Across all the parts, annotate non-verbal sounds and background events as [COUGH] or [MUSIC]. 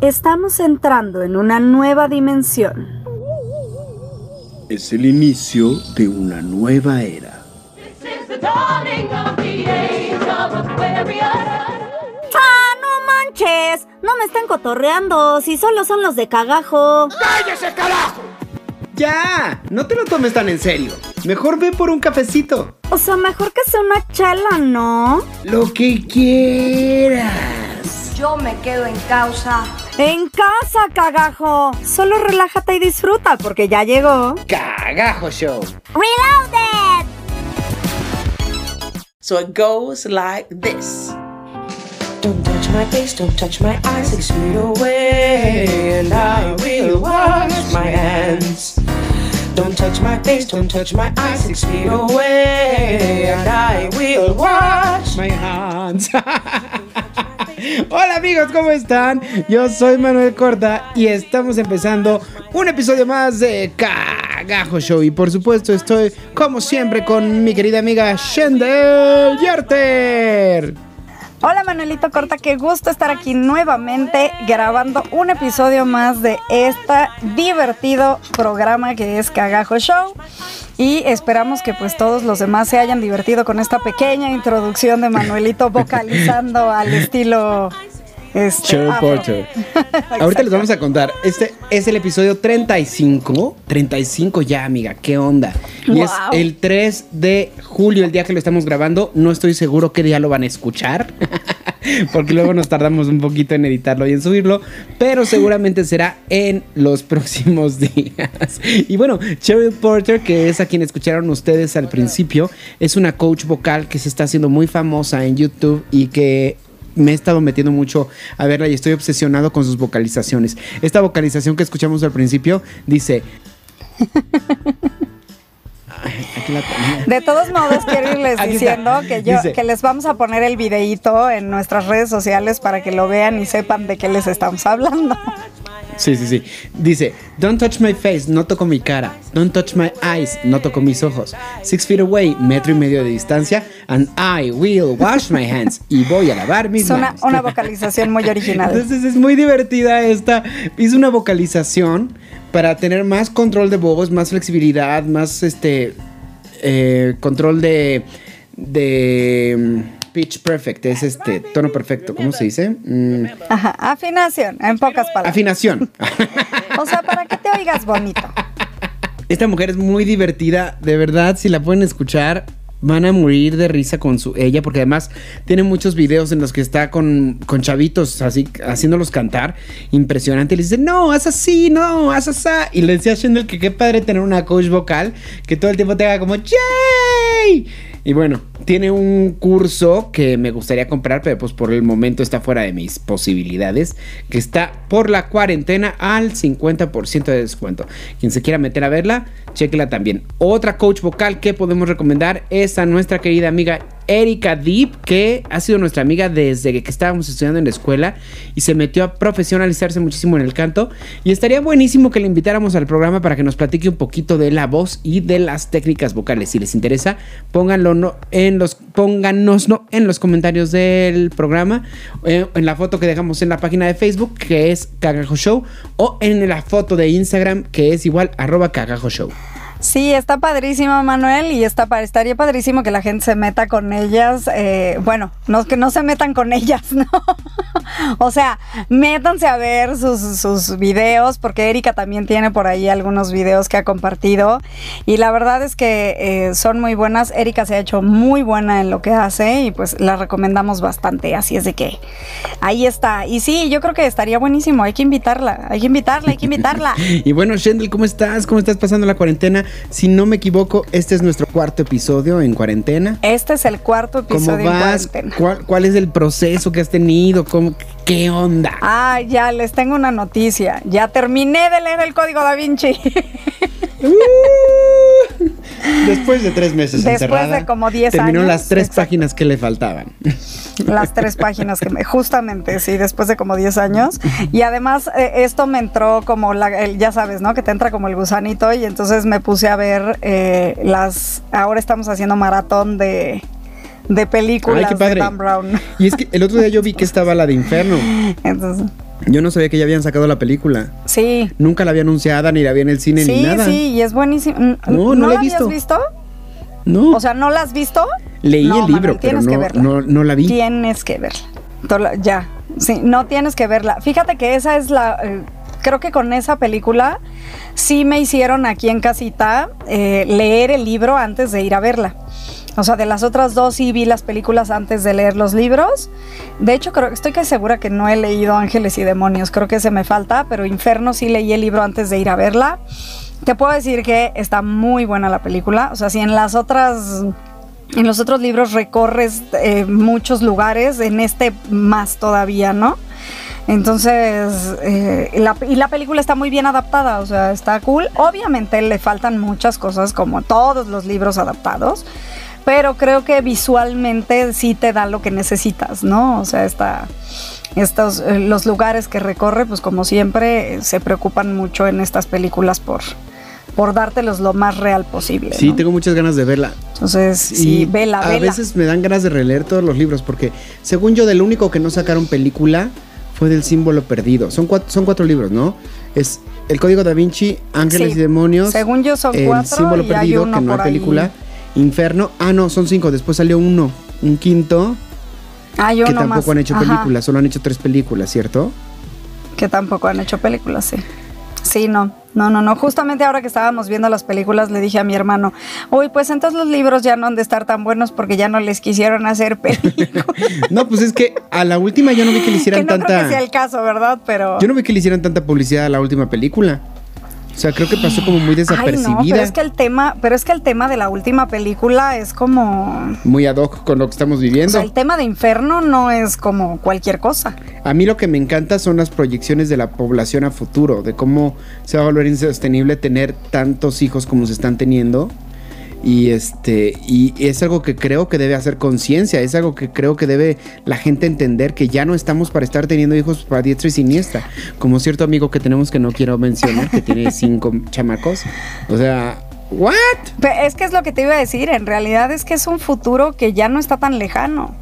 Estamos entrando en una nueva dimensión. Es el inicio de una nueva era. ¡Ah, no manches! No me están cotorreando, si solo son los de cagajo. ¡Cállese, carajo! Ya, no te lo tomes tan en serio. Mejor ve por un cafecito. O sea, mejor que sea una chela, ¿no? Lo que quieras. Yo me quedo en causa. En casa, cagajo. Solo relájate y disfruta porque ya llegó. Cagajo Show. Reloaded. So it goes like this. Don't touch my face, don't touch my eyes, six feet away, and I will wash my hands. Don't touch my face, don't touch my eyes, six feet away, and I will wash My hands. [LAUGHS] Hola amigos, ¿cómo están? Yo soy Manuel Corta y estamos empezando un episodio más de Cagajo Show. Y por supuesto estoy, como siempre, con mi querida amiga Shendel Yarter. Hola Manuelito Corta, qué gusto estar aquí nuevamente grabando un episodio más de este divertido programa que es Cagajo Show. Y esperamos que pues todos los demás se hayan divertido con esta pequeña introducción de Manuelito [LAUGHS] vocalizando al estilo... Este, Cheryl afro. Porter. Ahorita les vamos a contar. Este es el episodio 35. 35 ya, amiga. ¿Qué onda? Y es el 3 de julio, el día que lo estamos grabando. No estoy seguro qué día lo van a escuchar. [LAUGHS] Porque luego nos tardamos un poquito en editarlo y en subirlo. Pero seguramente será en los [LAUGHS] próximos días. Y bueno, Cheryl Porter, que es a quien escucharon ustedes al principio, es una coach vocal que se está haciendo muy famosa en YouTube y que me he estado metiendo mucho a verla y estoy obsesionado con sus vocalizaciones. Esta vocalización que escuchamos al principio dice... [LAUGHS] Aquí la. De todos modos, quiero irles diciendo que, yo, Dice- que les vamos a poner el videíto en nuestras redes sociales para que lo vean y sepan de qué les estamos hablando. Sí, sí, sí. Dice, don't touch my face, no toco mi cara. Don't touch my eyes, no toco mis ojos. Six feet away, metro y medio de distancia. And I will wash my hands. Y voy a lavar mis Es una, manos. una vocalización muy original. Entonces es muy divertida esta. Hice una vocalización para tener más control de voz, más flexibilidad, más este eh, control de de pitch perfect, es este tono perfecto, ¿cómo se dice? Mm, Ajá, afinación, en pocas palabras. afinación. O sea, para que te oigas bonito. Esta mujer es muy divertida, de verdad, si la pueden escuchar, van a morir de risa con su ella, porque además tiene muchos videos en los que está con, con chavitos así, haciéndolos cantar, impresionante, y le dice, no, haz así, no, haz así, y le decía a Shendel que qué padre tener una coach vocal que todo el tiempo te haga como, ¡yay! Y bueno, tiene un curso que me gustaría comprar, pero pues por el momento está fuera de mis posibilidades, que está por la cuarentena al 50% de descuento. Quien se quiera meter a verla, chequela también. Otra coach vocal que podemos recomendar es a nuestra querida amiga Erika Deep, que ha sido nuestra amiga desde que estábamos estudiando en la escuela y se metió a profesionalizarse muchísimo en el canto. Y estaría buenísimo que le invitáramos al programa para que nos platique un poquito de la voz y de las técnicas vocales. Si les interesa, pónganlo no- en los, en los comentarios del programa, eh, en la foto que dejamos en la página de Facebook, que es Cagajo Show, o en la foto de Instagram, que es igual arroba Cagajo Show. Sí, está padrísimo, Manuel, y está estaría padrísimo que la gente se meta con ellas. eh, bueno, no que no se metan con [LAUGHS] ellas, ¿no? o sea, métanse a ver sus, sus videos, porque Erika también tiene por ahí algunos videos que ha compartido. Y la verdad es que eh, son muy buenas. Erika se ha hecho muy buena en lo que hace y pues la recomendamos bastante. Así es de que ahí está. Y sí, yo creo que estaría buenísimo. Hay que invitarla, hay que invitarla, hay que invitarla. [LAUGHS] Y bueno, Shendel, ¿cómo estás? ¿Cómo estás pasando la cuarentena? Si no me equivoco, este es nuestro cuarto episodio en cuarentena. Este es el cuarto ¿Cómo episodio en vas? cuarentena. ¿Cuál, cuál es el proceso que has tenido? ¿Cómo- ¿Qué onda? Ah, ya les tengo una noticia. Ya terminé de leer el código da Vinci. [LAUGHS] Uh, Después de tres meses Después encerrada, de como 10 terminó años, las tres exacto. páginas que le faltaban. [LAUGHS] Las tres páginas que me, justamente, sí, después de como 10 años. Y además, eh, esto me entró como, la, el- ya sabes, ¿no? Que te entra como el gusanito. Y entonces me puse a ver eh, las. Ahora estamos haciendo maratón de, de películas Ay, qué padre. de Dan Brown. Y es que el otro día yo vi que [LAUGHS] estaba la de Inferno. Entonces, Yo no sabía que ya habían sacado la película. Sí. Nunca la había anunciada, ni la vi en el cine, ni Sí, nada. sí, y es buenísimo. Mm, No, no la he la habías visto. visto? No. O sea, ¿no la has visto? Leí No, el libro, Manuel, pero que no, verla. no, no la vi. Tienes que verla. Ya, sí, no tienes que verla. Fíjate que esa es la... eh, creo que con esa película sí me hicieron aquí en casita eh, leer el libro antes de ir a verla. O sea, de las otras dos sí vi las películas antes de leer los libros. De hecho, creo, estoy segura que no he leído Ángeles y Demonios. Creo que se me falta, pero Inferno sí leí el libro antes de ir a verla. Te puedo decir que está muy buena la película. O sea, si en las otras en los otros libros recorres eh, muchos lugares, en este más todavía, ¿no? Entonces, eh, la- y la película está muy bien adaptada, o sea, está cool. Obviamente le faltan muchas cosas, como todos los libros adaptados, pero creo que visualmente sí te da lo que necesitas, ¿no? O sea, está, estos, eh, los lugares que recorre, pues como siempre, se preocupan mucho en estas películas por, por dártelos lo más real posible. Sí, ¿no? tengo muchas ganas de verla. Entonces, sí, Y vela, a vela. veces me dan ganas de releer todos los libros porque, según yo, del único que no sacaron película fue del símbolo perdido. Son cuatro, son cuatro libros, ¿no? Es El Código da Vinci, Ángeles Sí. y Demonios. Según yo son El cuatro símbolo y hay perdido, uno que no hay ahí. Inferno. Ah, no, son cinco. Después salió uno. Un quinto. Hay que uno tampoco más. han hecho Ajá, películas. Solo han hecho tres películas, ¿cierto? Que tampoco han hecho películas, sí. Sí, no, no, no, no. Justamente ahora que estábamos viendo las películas le dije a mi hermano, uy, pues entonces los libros ya no han de estar tan buenos porque ya no les quisieron hacer [LAUGHS] películas. No, pues es que a la última yo no vi que le que hicieran no creo que sea tanta. el caso, ¿verdad? Pero... Yo no vi que le hicieran tanta publicidad a la última película. O sea, creo que pasó como muy Ay, desapercibida. no, pero es que el tema, pero es que el tema de la última película es como... Muy ad hoc con lo que estamos O viviendo. sea, el tema de Inferno no es como cualquier cosa. A mí lo que me encanta son las proyecciones de la población a futuro, de cómo se va a volver insostenible tener tantos hijos como se están teniendo. Y este y es algo que creo que debe hacer conciencia, es algo que creo que debe la gente entender que ya no estamos para estar teniendo hijos para diestra y siniestra, como cierto amigo que tenemos que no quiero mencionar que tiene [LAUGHS] cinco chamacos. O sea, what? Es que es lo que te iba a decir, en realidad es que es un futuro que ya no está tan lejano.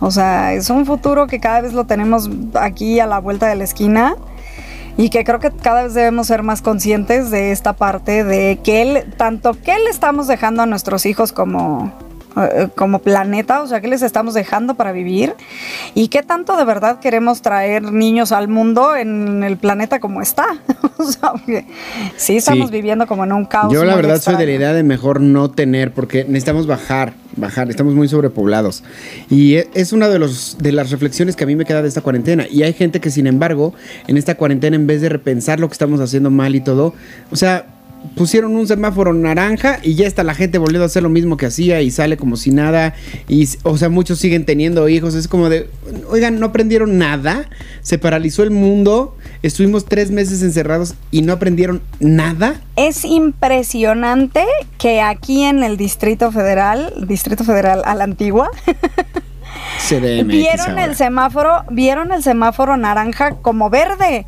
O sea, es un futuro que cada vez lo tenemos aquí a la vuelta de la esquina y que creo que cada vez debemos ser más conscientes de esta parte de que él, tanto que le estamos dejando a nuestros hijos como, como planeta, o sea, que les estamos dejando para vivir y qué tanto de verdad queremos traer niños al mundo en el planeta como está. [LAUGHS] o sea, sí estamos Sí. viviendo como en un caos. Yo la verdad soy de la idea de mejor no tener, porque necesitamos bajar, bajar, estamos muy sobrepoblados. Y e- es una de, los, de las reflexiones que a mí me queda de esta cuarentena. Y hay gente que, sin embargo, en esta cuarentena, en vez de repensar lo que estamos haciendo mal y todo, o sea, pusieron un semáforo naranja y ya está la gente volviendo a hacer lo mismo que hacía y sale como si nada. Y, o sea, muchos siguen teniendo hijos. Es como de, oigan, no aprendieron nada. Se paralizó el mundo. Estuvimos tres meses encerrados y no aprendieron nada. Es impresionante que aquí en el Distrito Federal, Distrito Federal a la antigua, [LAUGHS] CDMX vieron ahora. el semáforo, vieron el semáforo naranja como verde.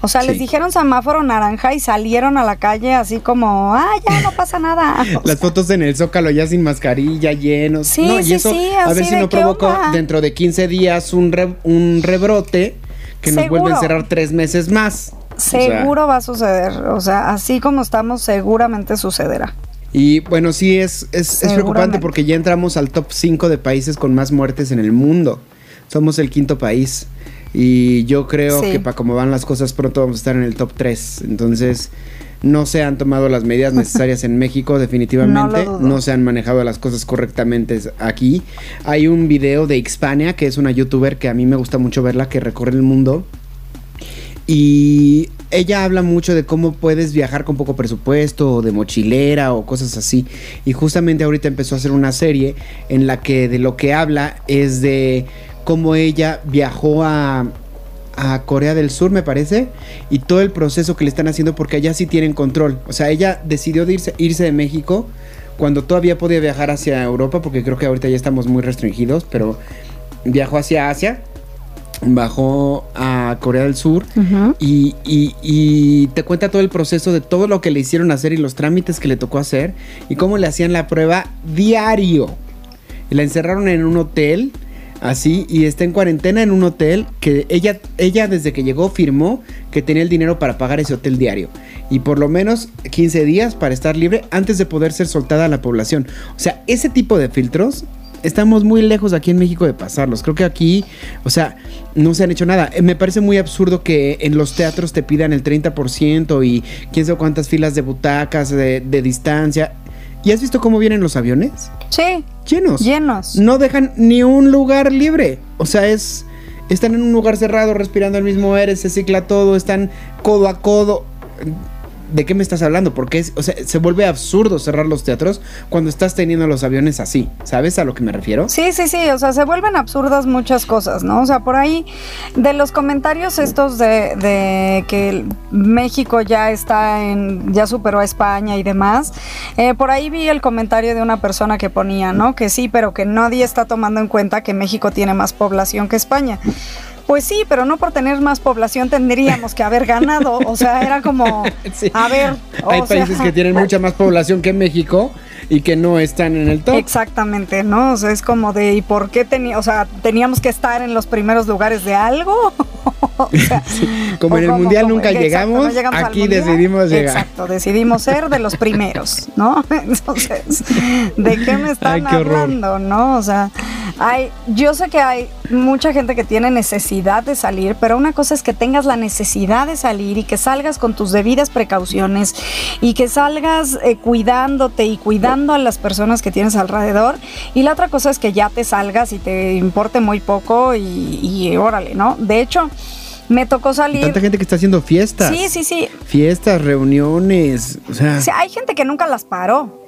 O sea, les dijeron semáforo naranja y salieron a la calle así como, ah, ya no pasa nada. [LAUGHS] Las fotos en el Zócalo ya sin mascarilla, llenos. Sí, no, y sí, eso, sí, a ver si no onda. dentro de 15 días un, re- un rebrote que nos vuelve a encerrar tres meses más. O sea, Seguro va a suceder. O sea, así como estamos, seguramente sucederá. y bueno, sí, es, es, es preocupante porque ya entramos al top 5 de países con más muertes en el mundo. Somos el quinto país. Y yo creo Sí. que para cómo van las cosas pronto vamos a estar en el top 3. Entonces, no se han tomado las medidas necesarias en [LAUGHS] México, definitivamente. No No, se han manejado las cosas correctamente aquí. Hay un video de Xpania, que es una youtuber que a mí me gusta mucho verla, que recorre el mundo. Y ella habla mucho de cómo puedes viajar con poco presupuesto, o de mochilera o cosas así. Y justamente ahorita empezó a hacer una serie en la que de lo que habla es de cómo ella viajó a, a Corea del Sur, me parece, y todo el proceso que le están haciendo porque allá sí tienen control. O sea, ella decidió de irse, irse de México cuando todavía podía viajar hacia Europa, porque creo que ahorita ya estamos muy restringidos, pero viajó hacia Asia, bajó a Corea del Sur y, y- y te cuenta todo el proceso de todo lo que le hicieron hacer y los trámites que le tocó hacer y cómo le hacían la prueba diario. Y la encerraron en un hotel así y está en cuarentena en un hotel que ella ella desde que llegó firmó que tenía el dinero para pagar ese hotel diario y por lo menos 15 días para estar libre antes de poder ser soltada a la población. O sea, ese tipo de filtros estamos muy lejos aquí en México de pasarlos. Creo que aquí, o sea, no se han hecho nada. Eh, Me parece muy absurdo que en los teatros te pidan el 30% y quién sabe cuántas filas de butacas, de, de distancia. ¿Y has visto cómo vienen los aviones? Sí, Llenos. llenos. No dejan ni un lugar libre. O sea, es. Están en un lugar cerrado, respirando el mismo aire, se cicla todo, están codo a codo. ¿De qué me estás hablando? Porque es, o sea, se vuelve absurdo cerrar los teatros cuando estás teniendo los aviones así. ¿Sabes a lo que me refiero? Sí, sí, sí, o sea, se vuelven absurdas muchas cosas, ¿no? O sea, por ahí, de los comentarios estos de, que México ya está en, ya superó a España y demás, eh, por ahí vi el comentario de una persona que ponía, ¿no? Que sí, pero que nadie está tomando en cuenta que México tiene más población que España. Pues sí, pero no por tener más población tendríamos que haber ganado. O sea, era como, [LAUGHS] Sí. a ver, o Hay sea, países que tienen mucha más población que México y que no están en el top. Exactamente, ¿no? O sea, es como de, ¿y por qué tenía, o sea, teníamos que estar en los primeros lugares de algo? [LAUGHS] O sea, [LAUGHS] Como o en el mundial nunca exacto, llegamos, no llegamos al aquí decidimos llegar. Exacto, decidimos ser de los primeros, ¿no? [LAUGHS] Entonces, ¿de qué me están Ay, qué horror. hablando, no? O sea, hay, yo sé que hay mucha gente que tiene necesidad de salir, pero una cosa es que tengas la necesidad de salir y que salgas con tus debidas precauciones y que salgas eh, cuidándote y cuidando a las personas que tienes alrededor. Y la otra cosa es que ya te salgas y te importe muy poco y, y órale, ¿no? De hecho, me tocó salir. Tanta gente que está haciendo fiestas. Sí, sí, sí. Fiestas, reuniones. O sea, hay gente que nunca las paró.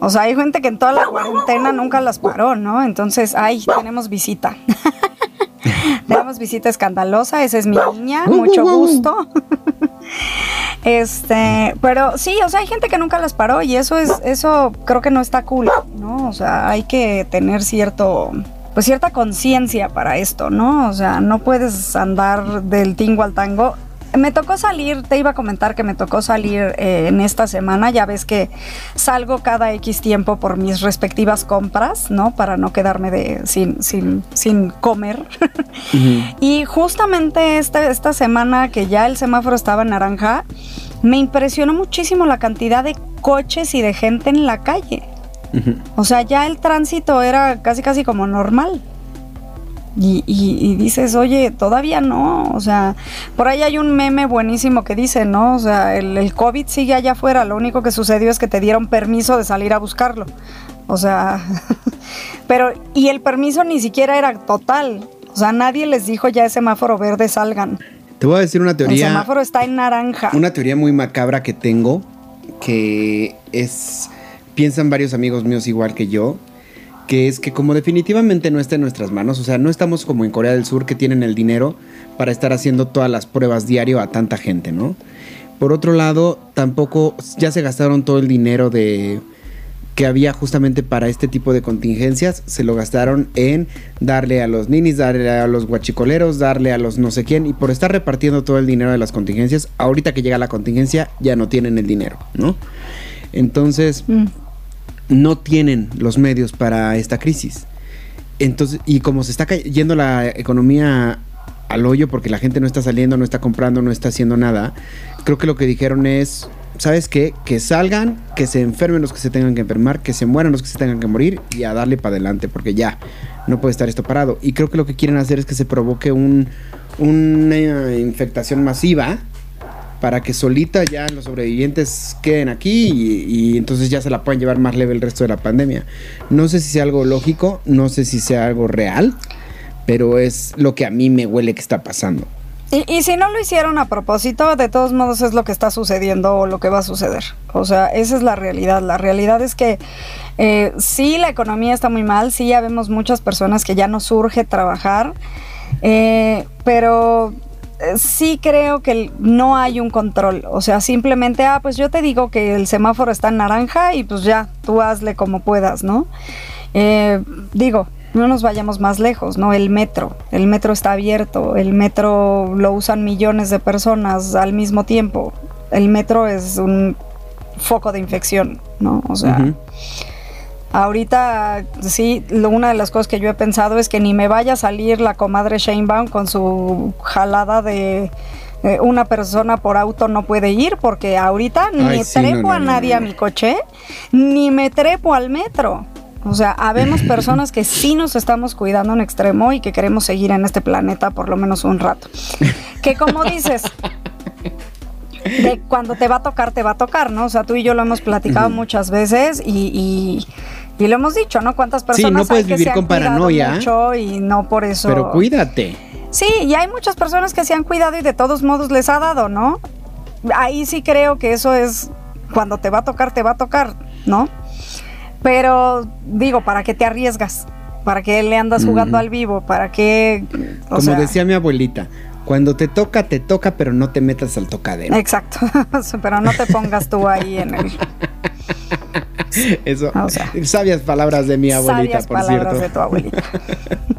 O sea, hay gente que en toda la cuarentena nunca las paró, ¿no? Entonces, ahí tenemos visita. [LAUGHS] tenemos visita escandalosa, esa es mi niña, mucho gusto. [LAUGHS] este, pero sí, o sea, hay gente que nunca las paró y eso es, eso creo que no está cool, ¿no? O sea, hay que tener cierto, pues cierta conciencia para esto, ¿no? O sea, no puedes andar del tingo al tango. Me tocó salir, te iba a comentar que me tocó salir eh, en esta semana, ya ves que salgo cada X tiempo por mis respectivas compras, ¿no? Para no quedarme de, sin, sin, sin comer. [LAUGHS] y justamente esta, esta semana que ya el semáforo estaba en naranja, me impresionó muchísimo la cantidad de coches y de gente en la calle. O sea, ya el tránsito era casi casi como normal. Y, y- y dices, oye, todavía no. O sea, por ahí hay un meme buenísimo que dice, ¿no? O sea, el, el COVID sigue allá afuera. Lo único que sucedió es que te dieron permiso de salir a buscarlo. O sea, [LAUGHS] pero, y el permiso ni siquiera era total. O sea, nadie les dijo ya ese semáforo verde salgan. te voy a decir una El teoría. semáforo está en naranja. Una teoría muy macabra que tengo, que es, piensan varios amigos míos igual que yo, que es que como definitivamente no está en nuestras manos, o sea, no estamos como en Corea del Sur que tienen el dinero para estar haciendo todas las pruebas diario a tanta gente, ¿no? Por otro lado, tampoco ya se gastaron todo el dinero de que había justamente para este tipo de contingencias, se lo gastaron en darle a los ninis, darle a los guachicoleros, darle a los no sé quién, y por estar repartiendo todo el dinero de las contingencias, ahorita que llega la contingencia ya no tienen el dinero, ¿no? Entonces, Mm. No tienen los medios para esta crisis. Entonces, y como se está cayendo la economía al hoyo porque la gente no está saliendo, no está comprando, no está haciendo nada, creo que lo que dijeron es, ¿sabes qué? Que salgan, que se enfermen los que se tengan que enfermar, que se mueran los que se tengan que morir y a darle para adelante porque ya no puede estar esto parado. Y creo que lo que quieren hacer es que se provoque un, una infectación masiva para que solita ya los sobrevivientes queden aquí y, entonces ya se la puedan llevar más leve el resto de la pandemia. No sé si sea algo lógico, no sé si sea algo real, pero es lo que a mí me huele que está pasando. Y, si no lo hicieron a propósito, de todos modos es lo que está sucediendo o lo que va a suceder. O sea, esa es la realidad. La realidad es que eh, sí, la economía está muy mal, sí, ya vemos muchas personas que ya no surge trabajar, eh, pero sí creo que no hay un control. O sea, simplemente, ah, pues yo te digo que el semáforo está en naranja y pues ya, tú hazle como puedas, ¿no? Eh, digo, no nos vayamos más lejos, ¿no? El metro, el metro está abierto, el metro lo usan millones de personas al mismo tiempo. El metro es un foco de infección, ¿no? O sea. Ahorita, sí, lo- una de las cosas que yo he pensado es que ni me vaya a salir la comadre Sheinbaum con su jalada de eh, una persona por auto no puede ir, porque ahorita ni sí, trepo no, a nadie no. a mi coche, ni me trepo al metro. O sea, habemos [LAUGHS] personas que sí nos estamos cuidando en extremo y que queremos seguir en este planeta por lo menos un rato. Que como dices, de cuando te va a tocar, te va a tocar, ¿no? O sea, tú y yo lo hemos platicado muchas veces y, y- y lo hemos dicho, ¿no? Cuántas Sí, personas no hay puedes que vivir se han con paranoia. mucho y no por eso. Pero cuídate. Sí, y hay muchas personas que se han cuidado y de todos modos les ha dado, ¿no? Ahí sí creo que eso es cuando te va a tocar, te va a tocar, ¿no? Pero digo, ¿para qué te arriesgas? ¿Para qué le andas jugando al vivo? ¿Para qué? o Como sea, decía mi abuelita, cuando te toca, te toca, pero no te metas al tocadero. Exacto, [LAUGHS] pero no te pongas tú ahí en el... [LAUGHS] [LAUGHS] Eso, O sea, sabias palabras de mi abuelita, sabias por palabras cierto. de tu abuelita. [LAUGHS]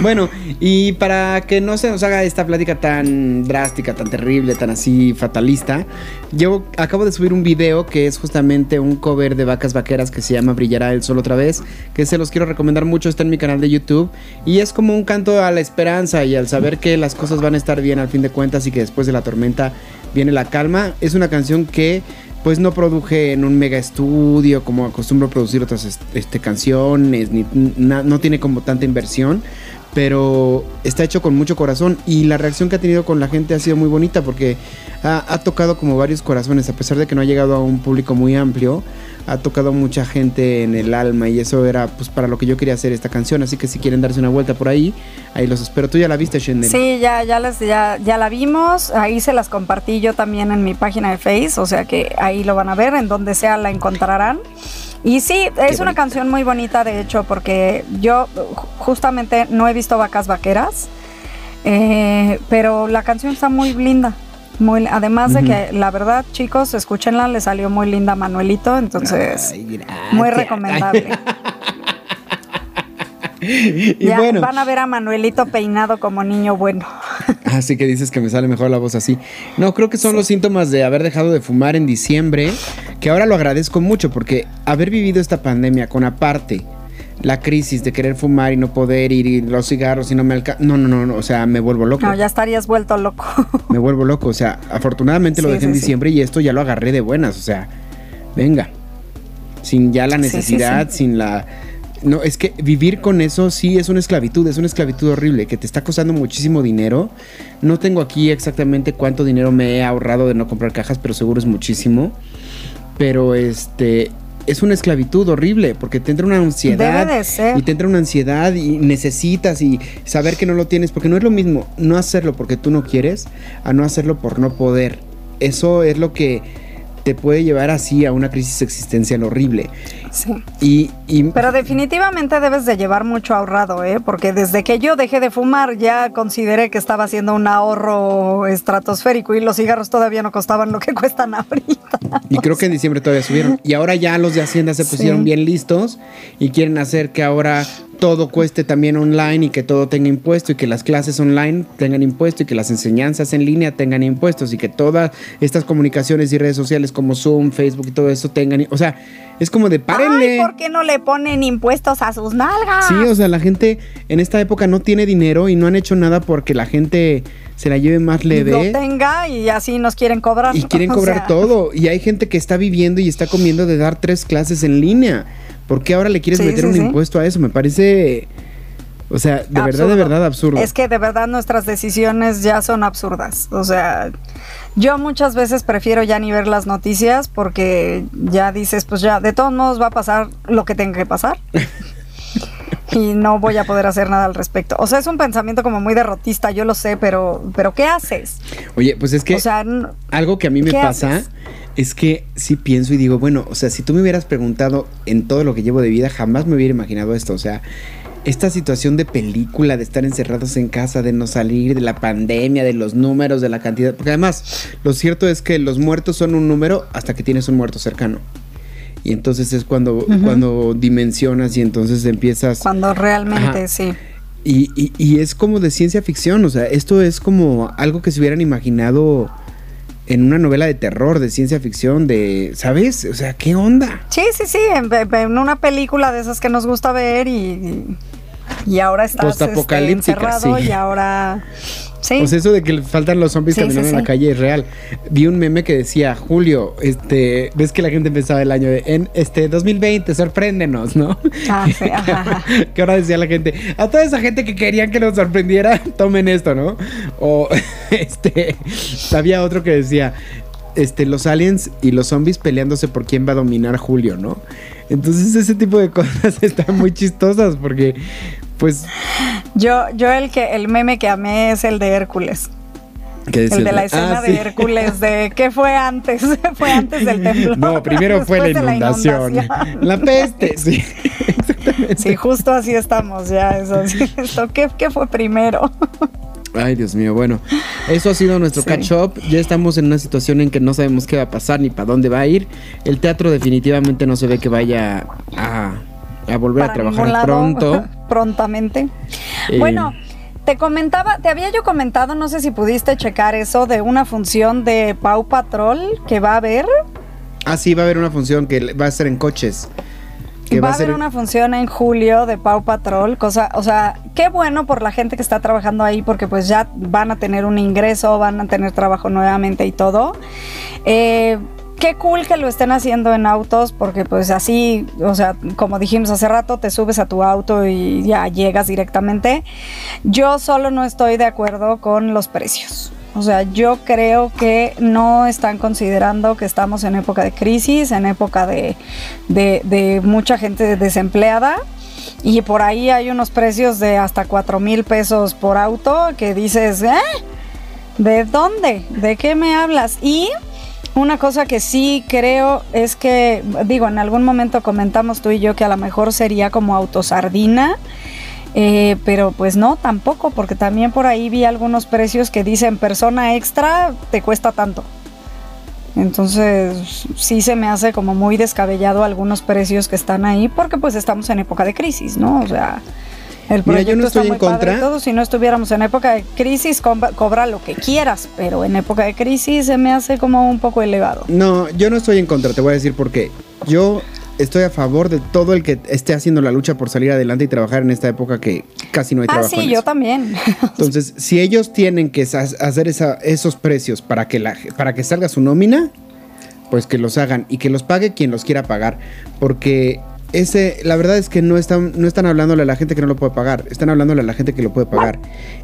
Bueno, y para que no se nos haga esta plática tan drástica, tan terrible, tan así fatalista, yo acabo de subir un video que es justamente un cover de Vacas Vaqueras que se llama Brillará el Sol otra vez, que se los quiero recomendar mucho, está en mi canal de YouTube y es como un canto a la esperanza y al saber que las cosas van a estar bien al fin de cuentas y que después de la tormenta viene la calma. Es una canción que pues no produje en un mega estudio como acostumbro a producir otras est- este, canciones, ni, no tiene como tanta inversión, pero está hecho con mucho corazón y la reacción que ha tenido con la gente ha sido muy bonita porque ha, ha tocado como varios corazones, a pesar de que no ha llegado a un público muy amplio, ha tocado mucha gente en el alma y eso era pues para lo que yo quería hacer esta canción, así que si quieren darse una vuelta por ahí, ahí los espero. Tú ya la viste, Shendel. Sí, ya, ya, las, ya, ya la vimos, ahí se las compartí yo también en mi página de Face, o sea que ahí lo van a ver, en donde sea la encontrarán. Y sí, es una canción muy bonita, de hecho, porque yo ju- justamente no he visto vacas vaqueras, eh, pero la canción está muy linda. Muy, además de que la verdad, chicos, escúchenla, le salió muy linda a Manuelito, entonces Ay, muy recomendable. [LAUGHS] y ya bueno, van a ver a Manuelito peinado como niño bueno. [LAUGHS] Así que dices que me sale mejor la voz así. No, creo que son los síntomas de haber dejado de fumar en diciembre, que ahora lo agradezco mucho porque haber vivido esta pandemia con aparte la crisis de querer fumar y no poder ir y los cigarros y no me alcanza. No, no, no, no, o sea, me vuelvo loco. No, ya estarías vuelto loco. Me vuelvo loco, o sea, afortunadamente lo Sí, dejé en sí. diciembre y esto ya lo agarré de buenas, o sea, venga. Sin ya la necesidad, sin la no, es que vivir con eso sí es una esclavitud, es una esclavitud horrible que te está costando muchísimo dinero. No tengo aquí exactamente cuánto dinero me he ahorrado de no comprar cajas, pero seguro es muchísimo. Pero este es una esclavitud horrible porque te entra una ansiedad Debe de ser. y te entra una ansiedad y necesitas y saber que no lo tienes porque no es lo mismo no hacerlo porque tú no quieres a no hacerlo por no poder. Eso es lo que te puede llevar así a una crisis existencial horrible. Sí. Y, y Pero definitivamente debes de llevar mucho ahorrado, ¿eh? Porque desde que yo dejé de fumar ya consideré que estaba haciendo un ahorro estratosférico y los cigarros todavía no costaban lo que [LAUGHS] cuestan ahorita. Y creo que en diciembre todavía subieron. Y ahora ya los de Hacienda se Sí. pusieron bien listos y quieren hacer que ahora todo cueste también online y que todo tenga impuesto y que las clases online tengan impuesto y que las enseñanzas en línea tengan impuestos y que todas estas comunicaciones y redes sociales como Zoom, Facebook y todo eso tengan... O sea, es como de párenle. Ay, ¿por qué no le ponen impuestos a sus nalgas? Sí, o sea, la gente en esta época no tiene dinero y no han hecho nada porque la gente se la lleve más leve. Lo tenga y así nos quieren cobrar. Y quieren [LAUGHS] O cobrar sea, todo. Y hay gente que está viviendo y está comiendo de dar tres clases en línea. ¿Por qué ahora le quieres Sí, meter sí, un sí. impuesto a eso? Me parece. O sea, de verdad, de verdad absurdo. Es que de verdad nuestras decisiones ya son absurdas. O sea, yo muchas veces prefiero ya ni ver las noticias porque ya dices, pues ya, de todos modos va a pasar lo que tenga que pasar. [LAUGHS] y no voy a poder hacer nada al respecto. O sea, es un pensamiento como muy derrotista, yo lo sé, pero, pero ¿qué haces? Oye, pues es que O sea, algo que a mí me ¿qué pasa haces? Es que sí pienso y digo, bueno, o sea, si tú me hubieras preguntado en todo lo que llevo de vida, jamás me hubiera imaginado esto. O sea, esta situación de película, de estar encerrados en casa, de no salir, de la pandemia, de los números, de la cantidad. Porque además, lo cierto es que los muertos son un número hasta que tienes un muerto cercano. Y entonces es cuando, cuando dimensionas y entonces empiezas... cuando realmente Ajá. sí. Y, y- y es como de ciencia ficción, o sea, esto es como algo que se hubieran imaginado en una novela de terror, de ciencia ficción, de, ¿sabes? O sea, ¿qué onda? Sí, sí, sí, en, en una película de esas que nos gusta ver y, y ahora estás este, Postapocalíptica, encerrado sí. y ahora... [LAUGHS] Sí. O sea, eso de que faltan los zombies Sí, caminando sí, en la calle es real. Vi un meme que decía, Julio, este, ves que la gente empezaba el año de, en este 2020, sorpréndenos, ¿no? Ah, sí, ajá. [LAUGHS] que ahora decía la gente, a toda esa gente que querían que nos sorprendiera, tomen esto, ¿no? O [LAUGHS] este, había otro que decía, este, los aliens y los zombies peleándose por quién va a dominar Julio, ¿no? Entonces ese tipo de [LAUGHS] cosas están muy chistosas porque, pues, Yo, yo el que el meme que amé es el de Hércules. ¿qué? El de la escena Ah, de sí. Hércules de ¿qué fue antes? [LAUGHS] fue antes del [LAUGHS] temblor. No, primero fue la inundación. La peste, [LAUGHS] sí. Sí, justo así estamos ya. Eso, sí. ¿qué, qué fue primero? Ay, Dios mío, bueno, eso ha sido nuestro Sí. catch up. Ya estamos en una situación en que no sabemos qué va a pasar ni para dónde va a ir. El teatro definitivamente no se ve que vaya a, a volver a Para trabajar lado, pronto. [LAUGHS] prontamente. Eh, Bueno, te comentaba, te había yo comentado, no sé si pudiste checar eso de una función de Pau Patrol que va a haber. Ah, sí, va a haber una función que va a ser en coches. Que va, a haber ser una función en julio de Pau Patrol, cosa, o sea, qué bueno por la gente que está trabajando ahí, porque pues ya van a tener un ingreso, van a tener trabajo nuevamente y todo. Eh, qué cool que lo estén haciendo en autos, porque pues así, o sea, como dijimos hace rato, te subes a tu auto y ya llegas directamente. Yo solo no estoy de acuerdo con los precios. O sea, yo creo que no están considerando que estamos en época de crisis, en época de, de- de mucha gente desempleada. Y por ahí hay unos precios de hasta 4 mil pesos por auto que dices, ¿eh? ¿De dónde? ¿De qué me hablas? Y una cosa que sí creo es que, digo, en algún momento comentamos tú y yo que a lo mejor sería como autosardina. Eh, pero pues no, tampoco, porque también por ahí vi algunos precios que dicen persona extra te cuesta tanto. Entonces sí se me hace como muy descabellado algunos precios que están ahí, porque pues estamos en época de crisis, ¿no? O sea, el Mira, yo no estoy en contra. todo. Si no estuviéramos en época de crisis, cobra, lo que quieras, pero en época de crisis se me hace como un poco elevado. No, yo no estoy en contra, te voy a decir por qué. Yo estoy a favor de todo el que esté haciendo la lucha por salir adelante y trabajar en esta época que casi no hay Ah, trabajo. sí, en yo eso. también. [LAUGHS] Entonces, si ellos tienen que hacer esa- esos precios para que, la, para que salga su nómina, pues que los hagan y que los pague quien los quiera pagar. Porque ese, la verdad es que no están, no están hablándole a la gente que no lo puede pagar, están hablándole a la gente que lo puede pagar.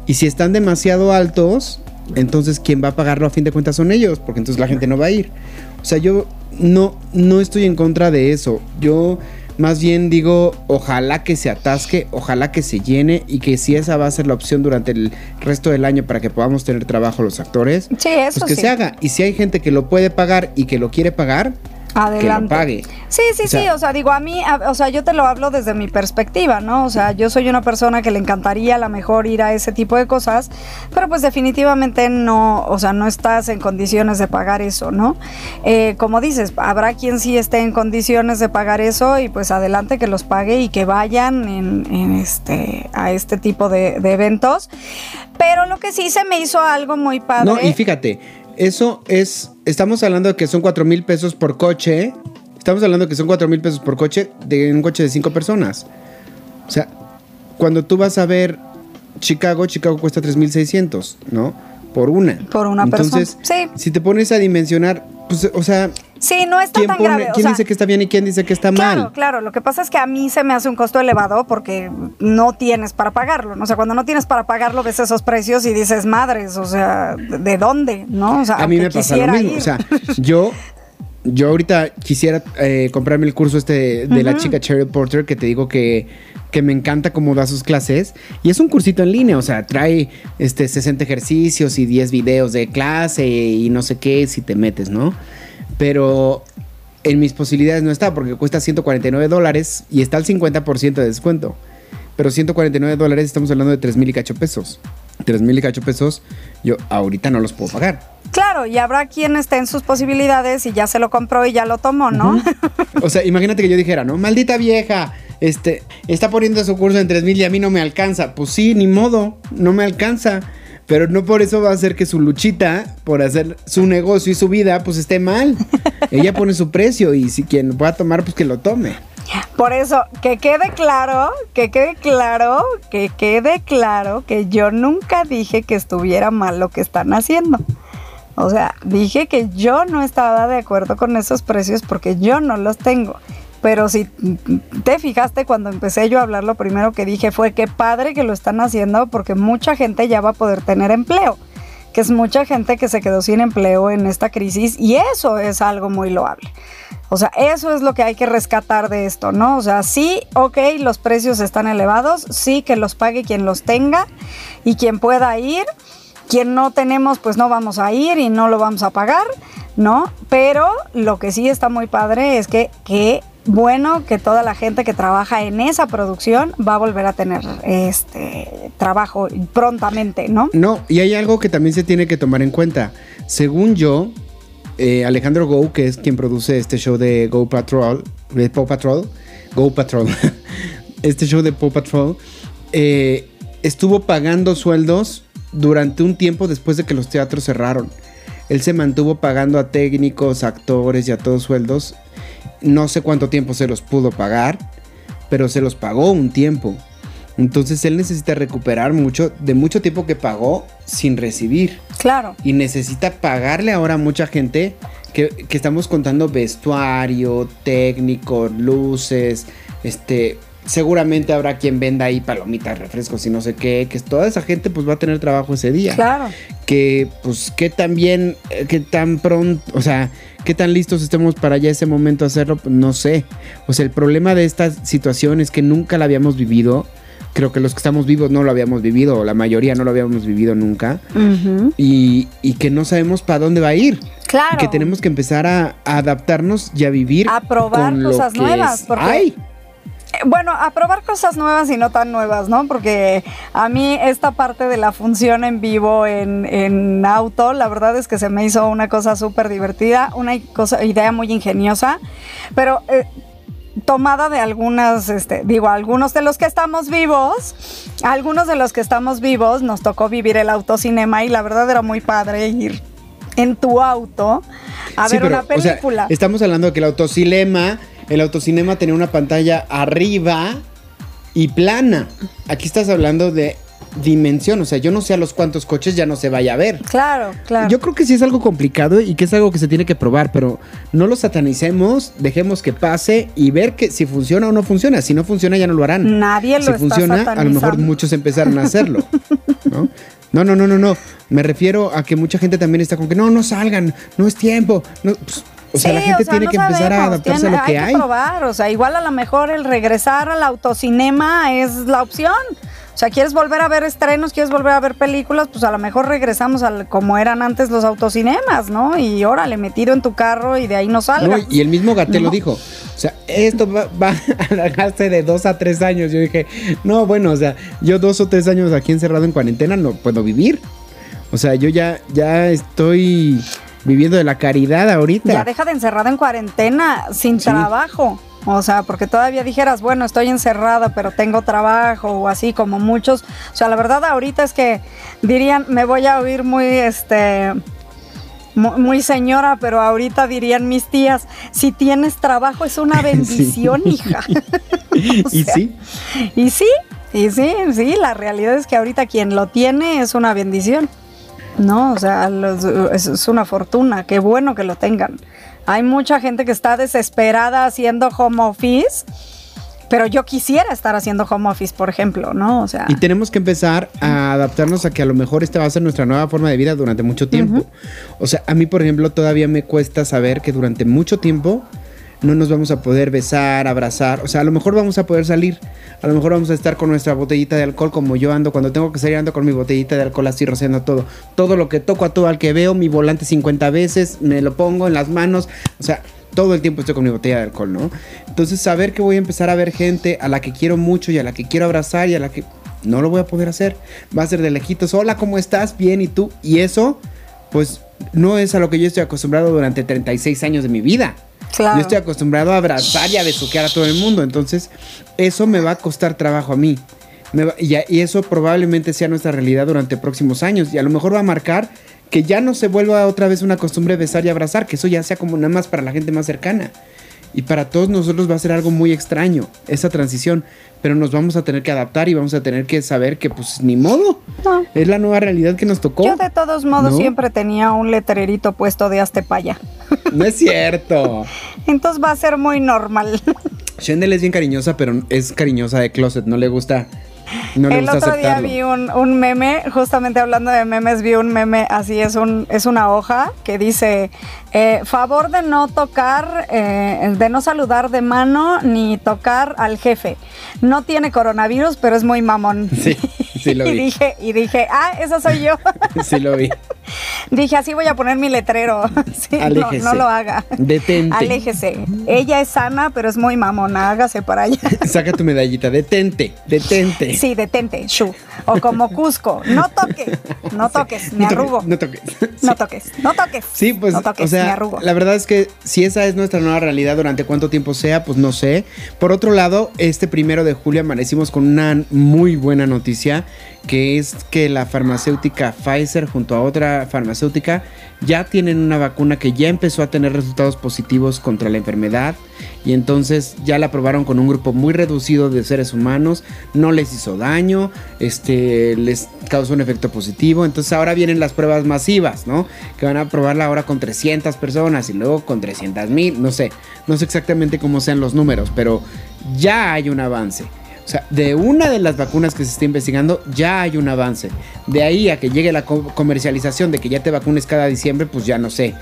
Y si están demasiado altos, entonces quien va a pagarlo a fin de cuentas son ellos, porque entonces la gente no va a ir. O sea, yo no, no estoy en contra de eso. Yo más bien digo, ojalá que se atasque, ojalá que se llene y que si esa va a ser la opción durante el resto del año para que podamos tener trabajo los actores, Sí, eso pues que sí. se haga. Y si hay gente que lo puede pagar y que lo quiere pagar, Adelante. que lo pague. Sí, sí, O sea- sí, o sea, digo, a mí, a- o sea, yo te lo hablo desde mi perspectiva, ¿no? O sea, yo soy una persona que le encantaría a lo mejor ir a ese tipo de cosas, pero pues definitivamente no, o sea, no estás en condiciones de pagar eso, ¿no? Eh, como dices, habrá quien sí esté en condiciones de pagar eso y pues adelante que los pague y que vayan en, en este, a este tipo de, de eventos. Pero lo que sí se me hizo algo muy padre. No, y fíjate, eso es, estamos hablando de que son 4 mil pesos por coche. Estamos hablando de que son 4 mil pesos por coche de un coche de 5 personas. O sea, cuando tú vas a ver Chicago, Chicago cuesta 3.600, ¿no? Por una. Por una Entonces, persona. Sí. si te pones a dimensionar, pues, o sea, Sí, no está ¿quién, tan pone- grave. o quién sea, dice que está bien y quién dice que está Claro, mal? claro. Lo que pasa es que a mí se me hace un costo elevado porque no tienes para pagarlo. O sea, cuando no tienes para pagarlo, ves esos precios y dices, madres, o sea, ¿de dónde? ¿No? O sea, a mí me pasa lo mismo. ir. O sea, yo, yo ahorita quisiera eh, comprarme el curso este de la chica Cheryl Porter que te digo que, que me encanta cómo da sus clases. Y es un cursito en línea, o sea, trae este 60 ejercicios y 10 videos de clase y no sé qué si te metes, ¿no? Pero en mis posibilidades no está porque cuesta 149 dólares y está al 50% de descuento. Pero 149 dólares estamos hablando de 3 mil y cacho pesos. 3 mil y cacho pesos yo ahorita no los puedo pagar. Claro, y habrá quien esté en sus posibilidades y ya se lo compró y ya lo tomó, ¿no? O sea, imagínate que yo dijera, ¿no? Maldita vieja, este, está poniendo su curso en 3000 y a mí no me alcanza. Pues sí, ni modo, no me alcanza. Pero no por eso va a hacer que su luchita por hacer su negocio y su vida pues esté mal. Ella pone su precio y si quien lo pueda tomar pues que lo tome. Por eso, que quede claro, que quede claro, que quede claro que yo nunca dije que estuviera mal lo que están haciendo. O sea, dije que yo no estaba de acuerdo con esos precios porque yo no los tengo. Pero si te fijaste cuando empecé yo a hablar, lo primero que dije fue que padre que lo están haciendo porque mucha gente ya va a poder tener empleo, que es mucha gente que se quedó sin empleo en esta crisis y eso es algo muy loable. O sea, eso es lo que hay que rescatar de esto, ¿no? O sea, sí, ok, los precios están elevados, sí que los pague quien los tenga y quien pueda ir. Quien no tenemos, pues no vamos a ir y no lo vamos a pagar, ¿no? Pero lo que sí está muy padre es que, que bueno que toda la gente que trabaja en esa producción va a volver a tener este trabajo prontamente, ¿no? No, y hay algo que también se tiene que tomar en cuenta. Según yo, eh, Alejandro Go, que es quien produce este show de Go Patrol, de Paw Patrol, Go Patrol, [LAUGHS] este show de Paw Patrol, eh, estuvo pagando sueldos durante un tiempo después de que los teatros cerraron. Él se mantuvo pagando a técnicos, actores y a todos sueldos. No sé cuánto tiempo se los pudo pagar, pero se los pagó un tiempo. Entonces él necesita recuperar mucho de mucho tiempo que pagó sin recibir. Claro. Y necesita pagarle ahora a mucha gente que, que estamos contando vestuario, técnico, luces, este, seguramente habrá quien venda ahí palomitas, refrescos y no sé qué, que toda esa gente pues va a tener trabajo ese día. Claro. Que pues qué tan bien, eh, qué tan pronto, o sea, qué tan listos estemos para ya ese momento hacerlo, pues, no sé. O sea, el problema de esta situación es que nunca la habíamos vivido. Creo que los que estamos vivos no lo habíamos vivido, o la mayoría no lo habíamos vivido nunca. Y, y que no sabemos para dónde va a ir. Claro. Y que tenemos que empezar a, a adaptarnos y a vivir. A probar con lo cosas que nuevas, porque-. Bueno, a probar cosas nuevas y no tan nuevas, ¿no? Porque a mí esta parte de la función en vivo en, en auto, la verdad es que se me hizo una cosa súper divertida, una cosa, idea muy ingeniosa, pero eh, tomada de algunas, este, digo, algunos de los que estamos vivos, algunos de los que estamos vivos nos tocó vivir el autocinema y la verdad era muy padre ir en tu auto a Sí, ver pero, una o sea, película. estamos hablando de que el autocinema, el autocinema tenía una pantalla arriba y plana. Aquí estás hablando de dimensión, o sea, yo no sé a los cuántos coches ya no se vaya a ver. Claro, claro. Yo creo que sí es algo complicado y que es algo que se tiene que probar, pero no lo satanicemos, dejemos que pase y ver que si funciona o no funciona. Si no funciona ya no lo harán. Nadie lo si está funciona, a lo mejor muchos empezaron a hacerlo. ¿no? No, no, no, no, no. Me refiero a que mucha gente también está con que no, no salgan, no es tiempo. No, pues, o sea, Sí, la gente tiene no que empezar a sabemos, adaptarse tiene- a lo que hay. que probar, o sea, igual a lo mejor el regresar al autocinema es la opción. O sea, quieres volver a ver estrenos, quieres volver a ver películas, pues a lo mejor regresamos al como eran antes los autocinemas, ¿no? Y órale, metido en tu carro y de ahí no No, salgas. y el mismo Gatel lo No. dijo. O sea, esto va, va [LAUGHS] a alargarse de dos a tres años. Yo dije, no, bueno, o sea, yo dos o tres años aquí encerrado en cuarentena no puedo vivir. O sea, yo ya, ya estoy viviendo de la caridad ahorita. Ya deja de encerrado en cuarentena, sin Sí. trabajo. O sea, porque todavía dijeras, bueno, estoy encerrada, pero tengo trabajo o así como muchos. O sea, la verdad ahorita es que dirían, me voy a oír muy, este, mu- muy señora, pero ahorita dirían mis tías, si tienes trabajo es una [LAUGHS] bendición, hija. [LAUGHS] [LAUGHS] O y sí, Y sí, y sí, sí, la realidad es que ahorita quien lo tiene es una bendición. No, o sea, los- es, es una fortuna, qué bueno que lo tengan. Hay mucha gente que está desesperada haciendo home office, pero yo quisiera estar haciendo home office, por ejemplo, ¿no? O sea, y tenemos que empezar a adaptarnos a que a lo mejor esta va a ser nuestra nueva forma de vida durante mucho tiempo. O sea, a mí, por ejemplo, todavía me cuesta saber que durante mucho tiempo no nos vamos a poder besar, abrazar. O sea, a lo mejor vamos a poder salir. A lo mejor vamos a estar con nuestra botellita de alcohol como yo ando. Cuando tengo que salir ando con mi botellita de alcohol así rociando todo. Todo lo que toco a todo al que veo, mi volante 50 veces, me lo pongo en las manos. O sea, todo el tiempo estoy con mi botella de alcohol, ¿no? Entonces, saber que voy a empezar a ver gente a la que quiero mucho y a la que quiero abrazar y a la que no lo voy a poder hacer. Va a ser de lejitos. Hola, ¿cómo estás? Bien, ¿y tú? Y eso, pues, no es a lo que yo estoy acostumbrado durante 36 años de mi vida. Yo estoy acostumbrado a abrazar y a besuquear a todo el mundo. Entonces, eso me va a costar trabajo a mí. Y, y eso probablemente sea nuestra realidad durante próximos años. Y a lo mejor va a marcar que ya no se vuelva otra vez una costumbre besar y abrazar, que eso ya sea como nada más para la gente más cercana. Y para todos nosotros va a ser algo muy extraño, esa transición. Pero nos vamos a tener que adaptar y vamos a tener que saber que pues ni modo. No. Es la nueva realidad que nos tocó. Yo de todos modos ¿No? siempre tenía un letrerito puesto de hazte paya. [LAUGHS] No es cierto. Entonces va a ser muy normal. Shendel es bien cariñosa, pero es cariñosa de closet. No le gusta. No el otro día vi un, un meme, justamente hablando de memes, vi un meme así, es, un, es una hoja que dice, eh, favor de no tocar, eh, de no saludar de mano ni tocar al jefe. No tiene coronavirus, pero es muy mamón. Sí, [LAUGHS] sí lo [LAUGHS] y dije, y dije, ah, esa soy yo. [LAUGHS] Sí lo vi. [LAUGHS] dije, así voy a poner mi letrero. Sí, no, lo haga. Detente. Aléjese. Ella es sana, pero es muy mamona. Hágase para allá. Saca tu medallita. Detente. Detente. Sí, detente, shu. O como Cusco, no toques, no toques, me No toques, arrugo. No toques. No toques, no toques. Sí, pues, no toques, o sea, me arrugo. la verdad es que si esa es nuestra nueva realidad durante cuánto tiempo sea, pues no sé. Por otro lado, este primero de julio amanecimos con una muy buena noticia, que es que la farmacéutica Pfizer junto a otra farmacéutica ya tienen una vacuna que ya empezó a tener resultados positivos contra la enfermedad y entonces ya la probaron con un grupo muy reducido de seres humanos, no les hizo daño, este les causó un efecto positivo, entonces ahora vienen las pruebas masivas, ¿no? Que van a probarla ahora con 300 personas y luego con 300 mil, no sé, no sé exactamente cómo sean los números, pero ya hay un avance. O sea, de una de las vacunas que se está investigando, ya hay un avance. De ahí a que llegue la co- comercialización de que ya te vacunes cada diciembre, pues ya no sé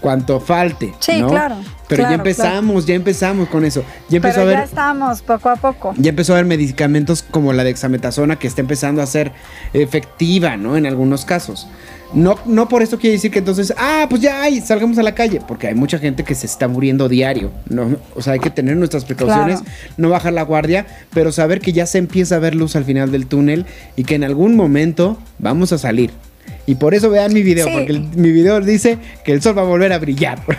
cuánto falte. Sí, ¿no? claro, Pero ya claro, empezamos, ya empezamos con eso. Ya empezó Pero a ya haber. estamos poco a poco. Ya empezó a haber medicamentos como la dexametasona que está empezando a ser efectiva, ¿no? En algunos casos. No, no por esto quiere decir que entonces, ah, pues ya hay, salgamos a la calle, porque hay mucha gente que se está muriendo diario, ¿no? O sea, hay que tener nuestras precauciones, Claro. no bajar la guardia, pero saber que ya se empieza a ver luz al final del túnel y que en algún momento vamos a salir. Y por eso vean mi video, Sí. porque el- mi video dice que el sol va a volver a brillar. [LAUGHS]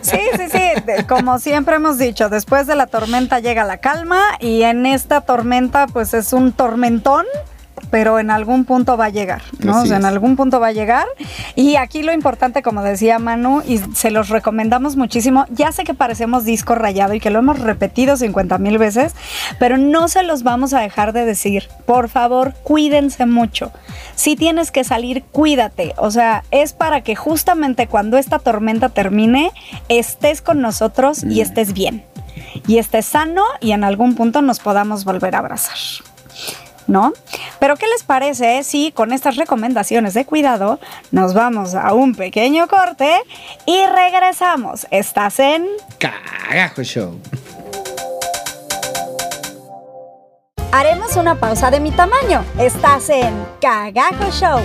Sí, sí, sí. Como siempre hemos dicho, después de la tormenta llega la calma y en esta tormenta pues es un tormentón. Pero en algún punto va a llegar, ¿no? Así o sea, en algún punto va a llegar. Y aquí lo importante, como decía Manu, y se los recomendamos muchísimo. Ya sé que parecemos disco rayado y que lo hemos repetido 50 mil veces, pero no se los vamos a dejar de decir. Por favor, cuídense mucho. Si tienes que salir, cuídate. O sea, es para que justamente cuando esta tormenta termine, estés con nosotros y estés bien. Y estés sano y en algún punto nos podamos volver a abrazar. ¿No? Pero ¿qué les parece si con estas recomendaciones de cuidado nos vamos a un pequeño corte y regresamos? Estás en... Cagajo show. Haremos una pausa de mi tamaño. Estás en Cagajo Show.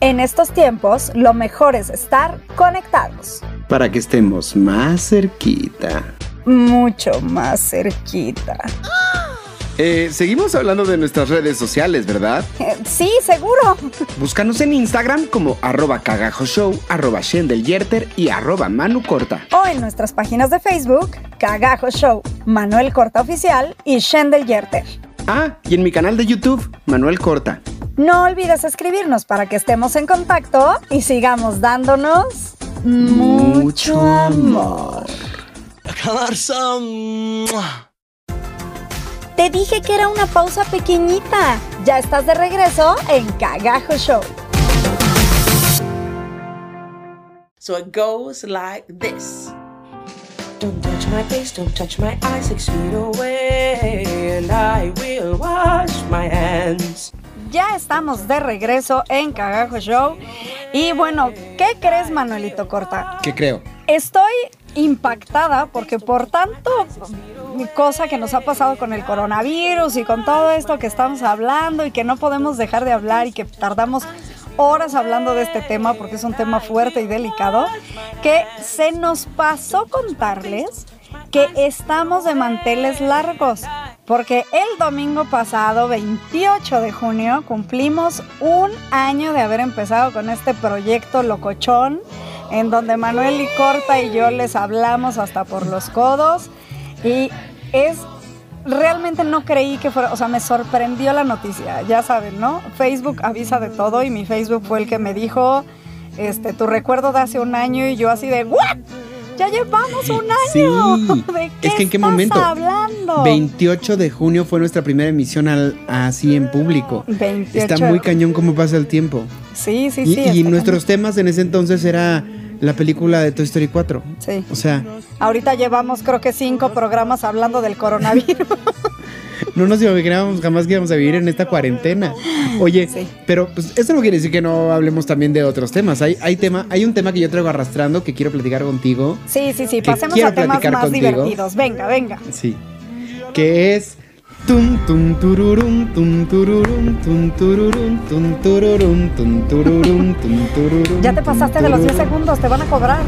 En estos tiempos, lo mejor es estar conectados. Para que estemos más cerquita. Mucho más cerquita. Eh, seguimos hablando de nuestras redes sociales, ¿verdad? Eh, sí, seguro. Búscanos en Instagram como arroba cagajoshow, arroba shendeljерter y arroba manucorta. O en nuestras páginas de Facebook, Cagajo Show, Manuel Corta Oficial y Shendel Yerter. Ah, y en mi canal de YouTube, Manuel Corta. No olvides escribirnos para que estemos en contacto y sigamos dándonos mucho amor. Te dije que era una pausa pequeñita. Ya estás de regreso en Cagajo Show. So it goes like this. Don't touch my face, don't touch my eyes, six feet away, and I will wash my hands. Ya estamos de regreso en Cagajo Show. Y bueno, ¿qué crees, Manuelito Corta? ¿Qué creo? Estoy impactada porque por tanto cosa que nos ha pasado con el coronavirus y con todo esto que estamos hablando y que no podemos dejar de hablar y que tardamos horas hablando de este tema porque es un tema fuerte y delicado, que se nos pasó contarles que estamos de manteles largos, porque el domingo pasado, 28 de junio, cumplimos un año de haber empezado con este proyecto locochón, en donde Manuel y Corta y yo les hablamos hasta por los codos, y es realmente no creí que fuera, o sea, me sorprendió la noticia, ya saben, ¿no? Facebook avisa de todo y mi Facebook fue el que me dijo, este, tu recuerdo de hace un año y yo así de, ¿what? Ya llevamos un año. Sí. [LAUGHS] ¿De qué es que en qué momento. hablando? 28 de junio fue nuestra primera emisión al, así en público. 28. Está muy cañón cómo pasa el tiempo. Sí, sí, y sí. y nuestros temas en ese entonces era la película de Toy Story 4. Sí. O sea. Ahorita llevamos creo que cinco programas hablando del coronavirus. [LAUGHS] no nos imaginábamos jamás que íbamos a vivir en esta cuarentena. Oye, Sí. pero pues eso no quiere decir que no hablemos también de otros temas. Hay, hay, tema, hay un tema que yo traigo arrastrando que quiero platicar contigo. Sí, sí, sí. Pasemos a temas más contigo. divertidos. Venga, venga. Sí. Que es. Tum tum tururum, tum tururum, tum tururum, tum tururum, tum tururum, tum tururum, Ya te pasaste de los 10 tururum. segundos, te van a cobrar.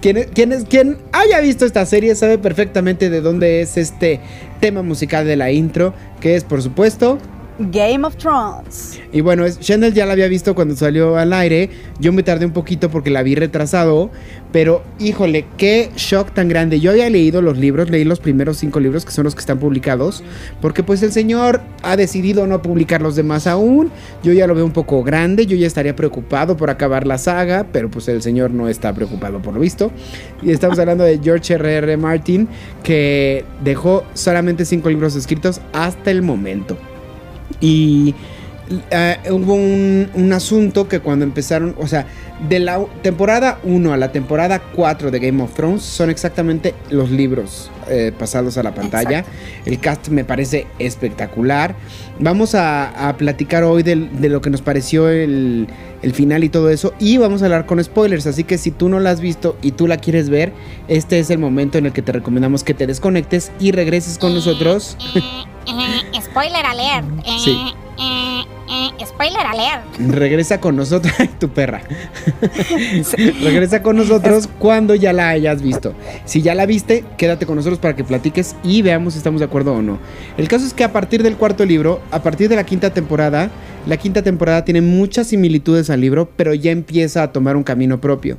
Quien, quien, es- quien haya visto esta serie sabe perfectamente de dónde es este tema musical de la intro, que es por supuesto Game of Thrones. Y bueno, Shendel ya la había visto cuando salió al aire. Yo me tardé un poquito porque la vi retrasado. Pero híjole, qué shock tan grande. Yo había leído los libros, leí los primeros cinco libros que son los que están publicados. Porque pues el señor ha decidido no publicar los demás aún. Yo ya lo veo un poco grande. Yo ya estaría preocupado por acabar la saga. Pero pues el señor no está preocupado por lo visto. Y estamos hablando de George R.R. Martin. Que dejó solamente cinco libros escritos hasta el momento. Y eh, hubo un, un asunto que cuando empezaron, o sea, de la temporada 1 a la temporada 4 de Game of Thrones son exactamente los libros eh, pasados a la pantalla. El cast me parece espectacular. Vamos a, a platicar hoy del- de lo que nos pareció el, el final y todo eso. Y vamos a hablar con spoilers. Así que si tú no la has visto y tú la quieres ver, este es el momento en el que te recomendamos que te desconectes y regreses con nosotros. Eh, spoiler alert. Sí. Eh, spoiler alert. Regresa con nosotros, [LAUGHS] tu perra. [LAUGHS] Regresa con nosotros cuando ya la hayas visto. Si ya la viste, quédate con nosotros para que platiques y veamos si estamos de acuerdo o no. El caso es que a partir del cuarto libro, a partir de la quinta temporada, la quinta temporada tiene muchas similitudes al libro, pero ya empieza a tomar un camino propio.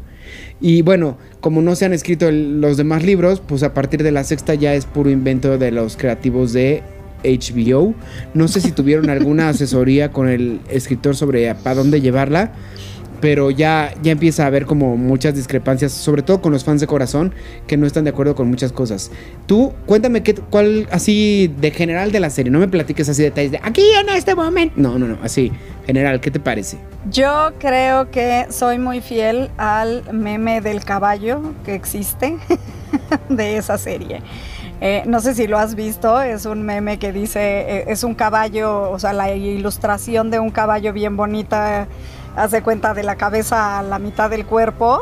Y bueno, como no se han escrito el- los demás libros, pues a partir de la sexta ya es puro invento de los creativos de HBO. No sé si tuvieron alguna [LAUGHS] asesoría con el escritor sobre para dónde llevarla, pero ya, ya empieza a haber como muchas discrepancias, sobre todo con los fans de corazón, que no están de acuerdo con muchas cosas. Tú, cuéntame qué, cuál, así de general de la serie, no me platiques así detalles de aquí en este momento. No, no, no, así, general, ¿qué te parece? Yo creo que soy muy fiel al meme del caballo que existe [LAUGHS] de esa serie. Eh, no sé si lo has visto, es un meme que dice, eh, es un caballo, o sea, la ilustración de un caballo bien bonita, hace cuenta de la cabeza a la mitad del cuerpo,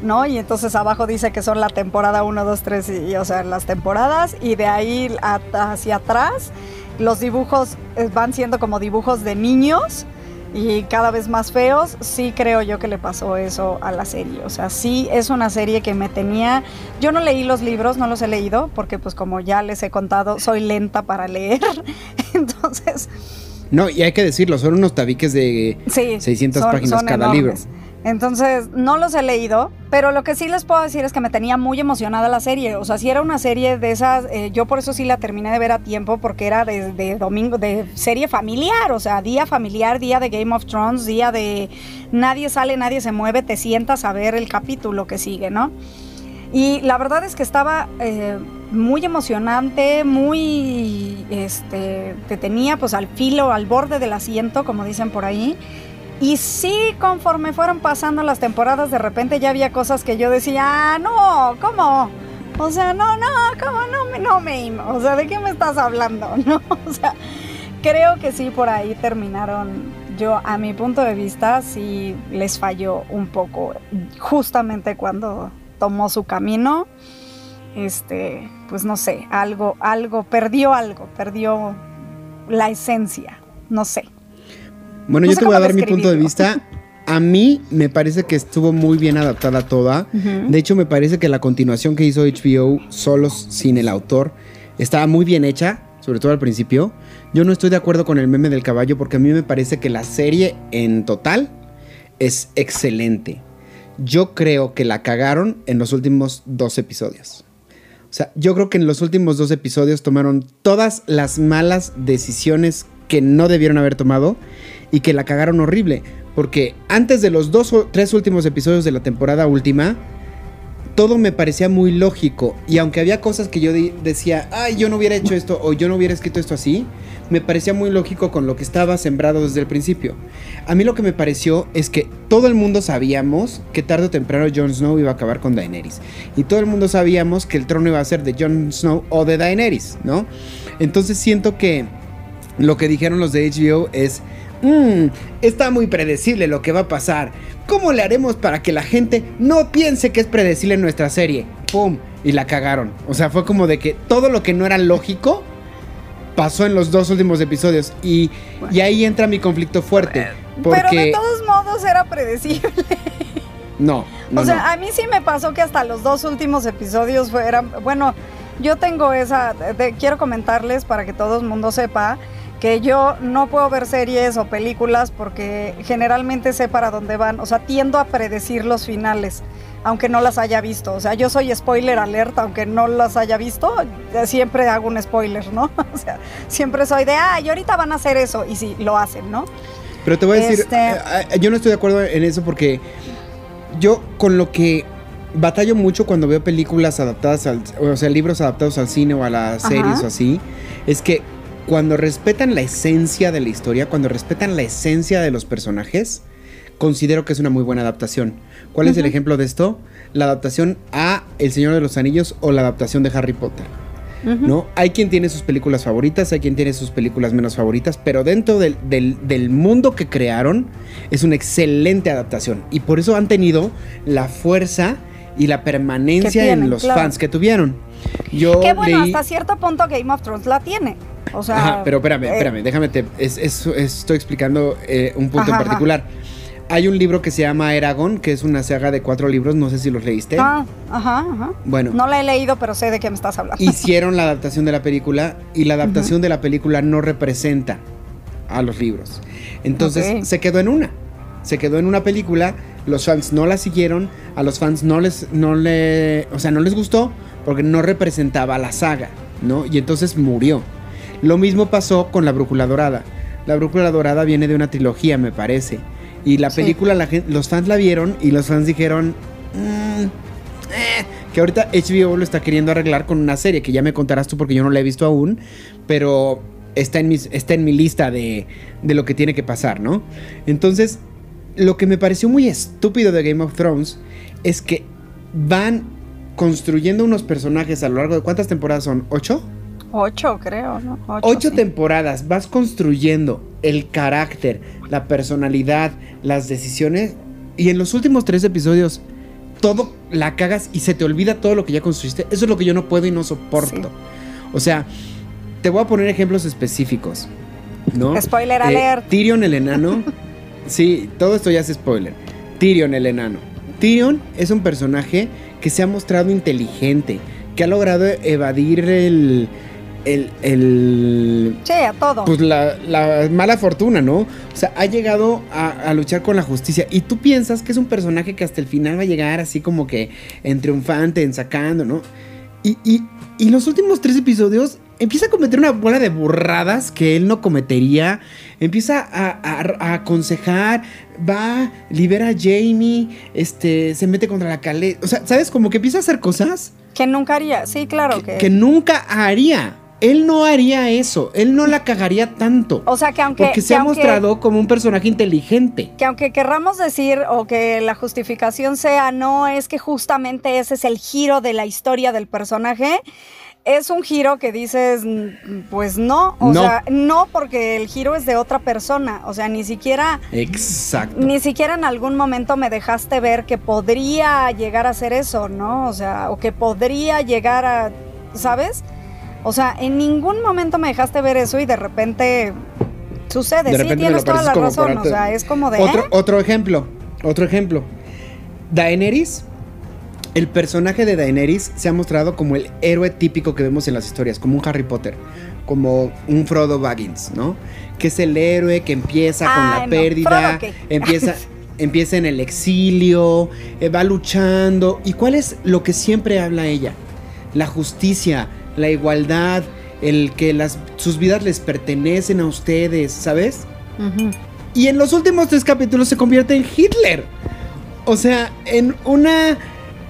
¿no? Y entonces abajo dice que son la temporada 1, 2, 3, y, o sea, las temporadas, y de ahí hacia atrás los dibujos eh, van siendo como dibujos de niños y cada vez más feos, sí creo yo que le pasó eso a la serie. O sea, sí es una serie que me tenía... Yo no leí los libros, no los he leído, porque pues como ya les he contado, soy lenta para leer. [LAUGHS] Entonces, No, y hay que decirlo, son unos tabiques de sí. 600 son- páginas son cada enormes. Entonces, no los he leído, pero lo que sí les puedo decir es que me tenía muy emocionada la serie. O sea, si era una serie de esas, eh, yo por eso sí la terminé de ver a tiempo, porque era de, domingo, de serie familiar, o sea, día familiar, día de Game of Thrones, día de nadie sale, nadie se mueve, te sientas a ver el capítulo que sigue, ¿no? Y la verdad es que estaba eh, muy emocionante, muy, este, te tenía pues al filo, al borde del asiento, como dicen por ahí. Y sí, conforme fueron pasando las temporadas, de repente ya había cosas que yo decía, ah, no, ¿cómo? O sea, no, no, ¿cómo no me, no me, o sea, ¿de qué me estás hablando? [LAUGHS] No, o sea, creo que sí, por ahí terminaron, yo, a mi punto de vista, sí les falló un poco, justamente cuando tomó su camino, este, pues no sé, algo, algo, perdió algo, perdió la esencia, no sé. Bueno, No yo te voy a dar mi punto de vista. A mí me parece que estuvo muy bien adaptada toda. De hecho, me parece que la continuación que hizo HBO solos sin el autor estaba muy bien hecha, sobre todo al principio. Yo no estoy de acuerdo con el meme del caballo porque a mí me parece que la serie en total es excelente. Yo creo que la cagaron en los últimos dos episodios. O sea, yo creo que en los últimos dos episodios tomaron todas las malas decisiones que no debieron haber tomado y que la cagaron horrible. Porque antes de los dos o tres últimos episodios de la temporada última, todo me parecía muy lógico. Y aunque había cosas que yo decía, ay, yo no hubiera hecho esto o yo no hubiera escrito esto así, me parecía muy lógico con lo que estaba sembrado desde el principio. A mí lo que me pareció es que todo el mundo sabíamos que tarde o temprano Jon Snow iba a acabar con Daenerys. Y todo el mundo sabíamos que el trono iba a ser de Jon Snow o de Daenerys, ¿no? Entonces siento que lo que dijeron los de HBO es, "Mm, está muy predecible lo que va a pasar. ¿Cómo le haremos para que la gente no piense que es predecible nuestra serie? ¡Pum! Y la cagaron. O sea, fue como de que todo lo que no era lógico pasó en los dos últimos episodios. Y, y ahí entra mi conflicto fuerte. Porque... Pero de todos modos era predecible. No, no, o sea, no. a mí sí me pasó que hasta los dos últimos episodios fueran, bueno, yo tengo esa, de- quiero comentarles para que todo el mundo sepa que yo no puedo ver series o películas porque generalmente sé para dónde van, o sea, tiendo a predecir los finales, aunque no las haya visto, o sea, yo soy spoiler alert, aunque no las haya visto, eh, siempre hago un spoiler, ¿no? [LAUGHS] O sea, siempre soy de, ah, y ahorita van a hacer eso, y sí, lo hacen, ¿no? Pero te voy a decir, Este- eh, eh, yo no estoy de acuerdo en eso porque yo con lo que batallo mucho cuando veo películas adaptadas al, o sea, libros adaptados al cine o a las Ajá. series o así, es que cuando respetan la esencia de la historia, cuando respetan la esencia de los personajes, considero que es una muy buena adaptación. ¿Cuál es el ejemplo de esto? La adaptación a El Señor de los Anillos o la adaptación de Harry Potter. ¿no? Hay quien tiene sus películas favoritas, hay quien tiene sus películas menos favoritas, pero dentro del, del- del mundo que crearon es una excelente adaptación y por eso han tenido la fuerza y la permanencia tienen, en los claro. fans que tuvieron. Yo Que bueno, leí- hasta cierto punto Game of Thrones la tiene. O sea, Ajá, pero espérame, eh, espérame, déjame, te, es- es- estoy explicando eh, un punto Ajá, en ajá. particular. Hay un libro que se llama Eragon, que es una saga de cuatro libros, no sé si los leíste. Ah, ajá, ajá. Bueno. No la he leído, pero sé de qué me estás hablando. hicieron la adaptación de la película y la adaptación de la película no representa a los libros. Entonces Ok. se quedó en una. Se quedó en una película, los fans no la siguieron, a los fans no les no le, o sea, no les gustó porque no representaba la saga, ¿no? Y entonces murió. Lo mismo pasó con La Brújula Dorada. La Brújula Dorada viene de una trilogía, me parece. Y la Sí. película, la los fans la vieron y los fans dijeron, "Mm, eh", que ahorita HBO lo está queriendo arreglar con una serie que ya me contarás tú porque yo no la he visto aún, pero está en, mis, está en mi lista de, de lo que tiene que pasar, ¿no? Entonces, lo que me pareció muy estúpido de Game of Thrones es que van construyendo unos personajes a lo largo de cuántas temporadas son, ¿ocho? Ocho, creo, ¿no? Ocho, Ocho sí. temporadas, vas construyendo el carácter, la personalidad, las decisiones, y en los últimos tres episodios todo la cagas y se te olvida todo lo que ya construiste. Eso es lo que yo no puedo y no soporto. Sí. O sea, te voy a poner ejemplos específicos. ¿No? Spoiler Eh, alert. Tyrion el enano. [LAUGHS] sí, todo esto ya es spoiler. Tyrion el enano. Tyrion es un personaje que se ha mostrado inteligente, que ha logrado evadir el. el. el Sí, a todo. pues la, la mala fortuna, ¿no? O sea, ha llegado a, a luchar con la justicia. Y tú piensas que es un personaje que hasta el final va a llegar así como que en triunfante, en sacando, ¿no? Y, y, y los últimos tres episodios empieza a cometer una bola de burradas que él no cometería. Empieza a, a- a aconsejar, va, libera a Jamie, este, se mete contra la caleta. O sea, ¿sabes? Como que empieza a hacer cosas que nunca haría. Sí, claro que. que nunca haría. Él no haría eso. Él no la cagaría tanto. o sea, que aunque. porque se ha aunque- mostrado como un personaje inteligente. Que aunque querramos decir o que la justificación sea no es que justamente ese es el giro de la historia del personaje, es un giro que dices, mm, pues no, o No. sea, no porque el giro es de otra persona, o sea, ni siquiera Exacto. ni siquiera en algún momento me dejaste ver que podría llegar a ser eso, ¿no? O sea, o que podría llegar a, ¿sabes? O sea, en ningún momento me dejaste ver eso y de repente sucede. De sí, repente me tienes toda la razón. O sea, es como de. Otro, ¿eh? otro ejemplo. Otro ejemplo. Daenerys. El personaje de Daenerys se ha mostrado como el héroe típico que vemos en las historias, como un Harry Potter, como un Frodo Baggins, ¿no? Que es el héroe que empieza con la Ay, no. pérdida, empieza, [LAUGHS] empieza en el exilio, eh, va luchando. ¿Y cuál es lo que siempre habla ella? la justicia, la igualdad, el que las, sus vidas les pertenecen a ustedes, ¿sabes? Y en los últimos tres capítulos se convierte en Hitler. O sea, en una.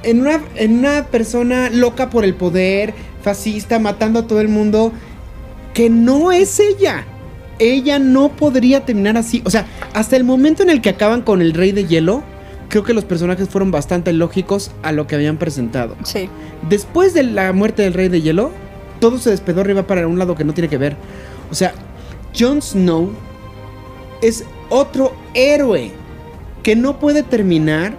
En una, en una persona loca por el poder, fascista, matando a todo el mundo. Que no es ella. Ella no podría terminar así. O sea, hasta el momento en el que acaban con el Rey de Hielo, creo que los personajes fueron bastante lógicos a lo que habían presentado. Sí. Después de la muerte del Rey de Hielo, todo se despedó arriba para un lado que no tiene que ver. O sea, Jon Snow es otro héroe que no puede terminar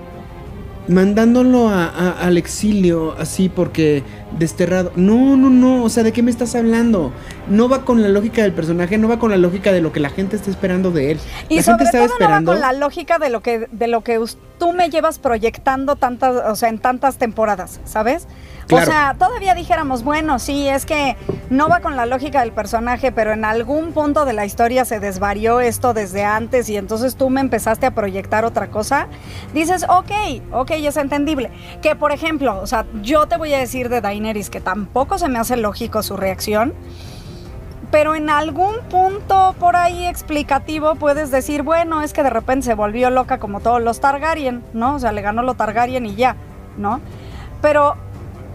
mandándolo a- a- al exilio así porque desterrado. No, no, no. O sea, ¿de qué me estás hablando? No va con la lógica del personaje, no va con la lógica de lo que la gente está esperando de él. Y la sobre gente todo estaba esperando. no va con la lógica de lo que de lo que tú me llevas proyectando tantas, o sea, en tantas temporadas, ¿sabes? Claro. O sea, todavía dijéramos, bueno, sí, es que no va con la lógica del personaje, pero en algún punto de la historia se desvarió esto desde antes y entonces tú me empezaste a proyectar otra cosa. Dices, ok, ok, es entendible. Que por ejemplo, o sea, yo te voy a decir de Daenerys que tampoco se me hace lógico su reacción. Pero en algún punto por ahí explicativo puedes decir, bueno, es que de repente se volvió loca como todos los Targaryen, ¿no? O sea, le ganó lo Targaryen y ya, ¿no? Pero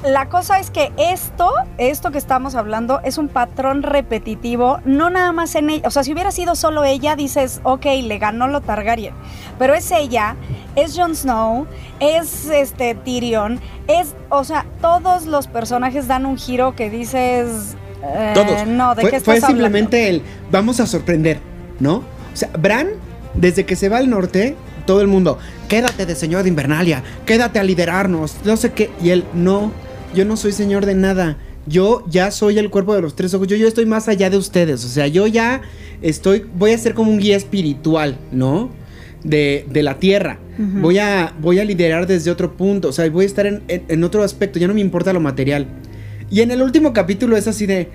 la cosa es que esto, esto que estamos hablando, es un patrón repetitivo, no nada más en ella. O sea, si hubiera sido solo ella, dices, ok, le ganó lo Targaryen. Pero es ella, es Jon Snow, es este Tyrion, es, o sea, todos los personajes dan un giro que dices. eh, Todos. No, ¿de fue, qué fue estás hablando? simplemente el vamos a sorprender, ¿no? O sea, Bran, desde que se va al norte, todo el mundo, quédate de señor de Invernalia, quédate a liderarnos, no sé qué. Y él, no, yo no soy señor de nada. Yo ya soy el cuerpo de los tres ojos. Yo, yo estoy más allá de ustedes. O sea, yo ya estoy. Voy a ser como un guía espiritual, ¿no? De, de la tierra. voy, a, voy a liderar desde otro punto. O sea, voy a estar en, en- en otro aspecto. Ya no me importa lo material. Y en el último capítulo es así de.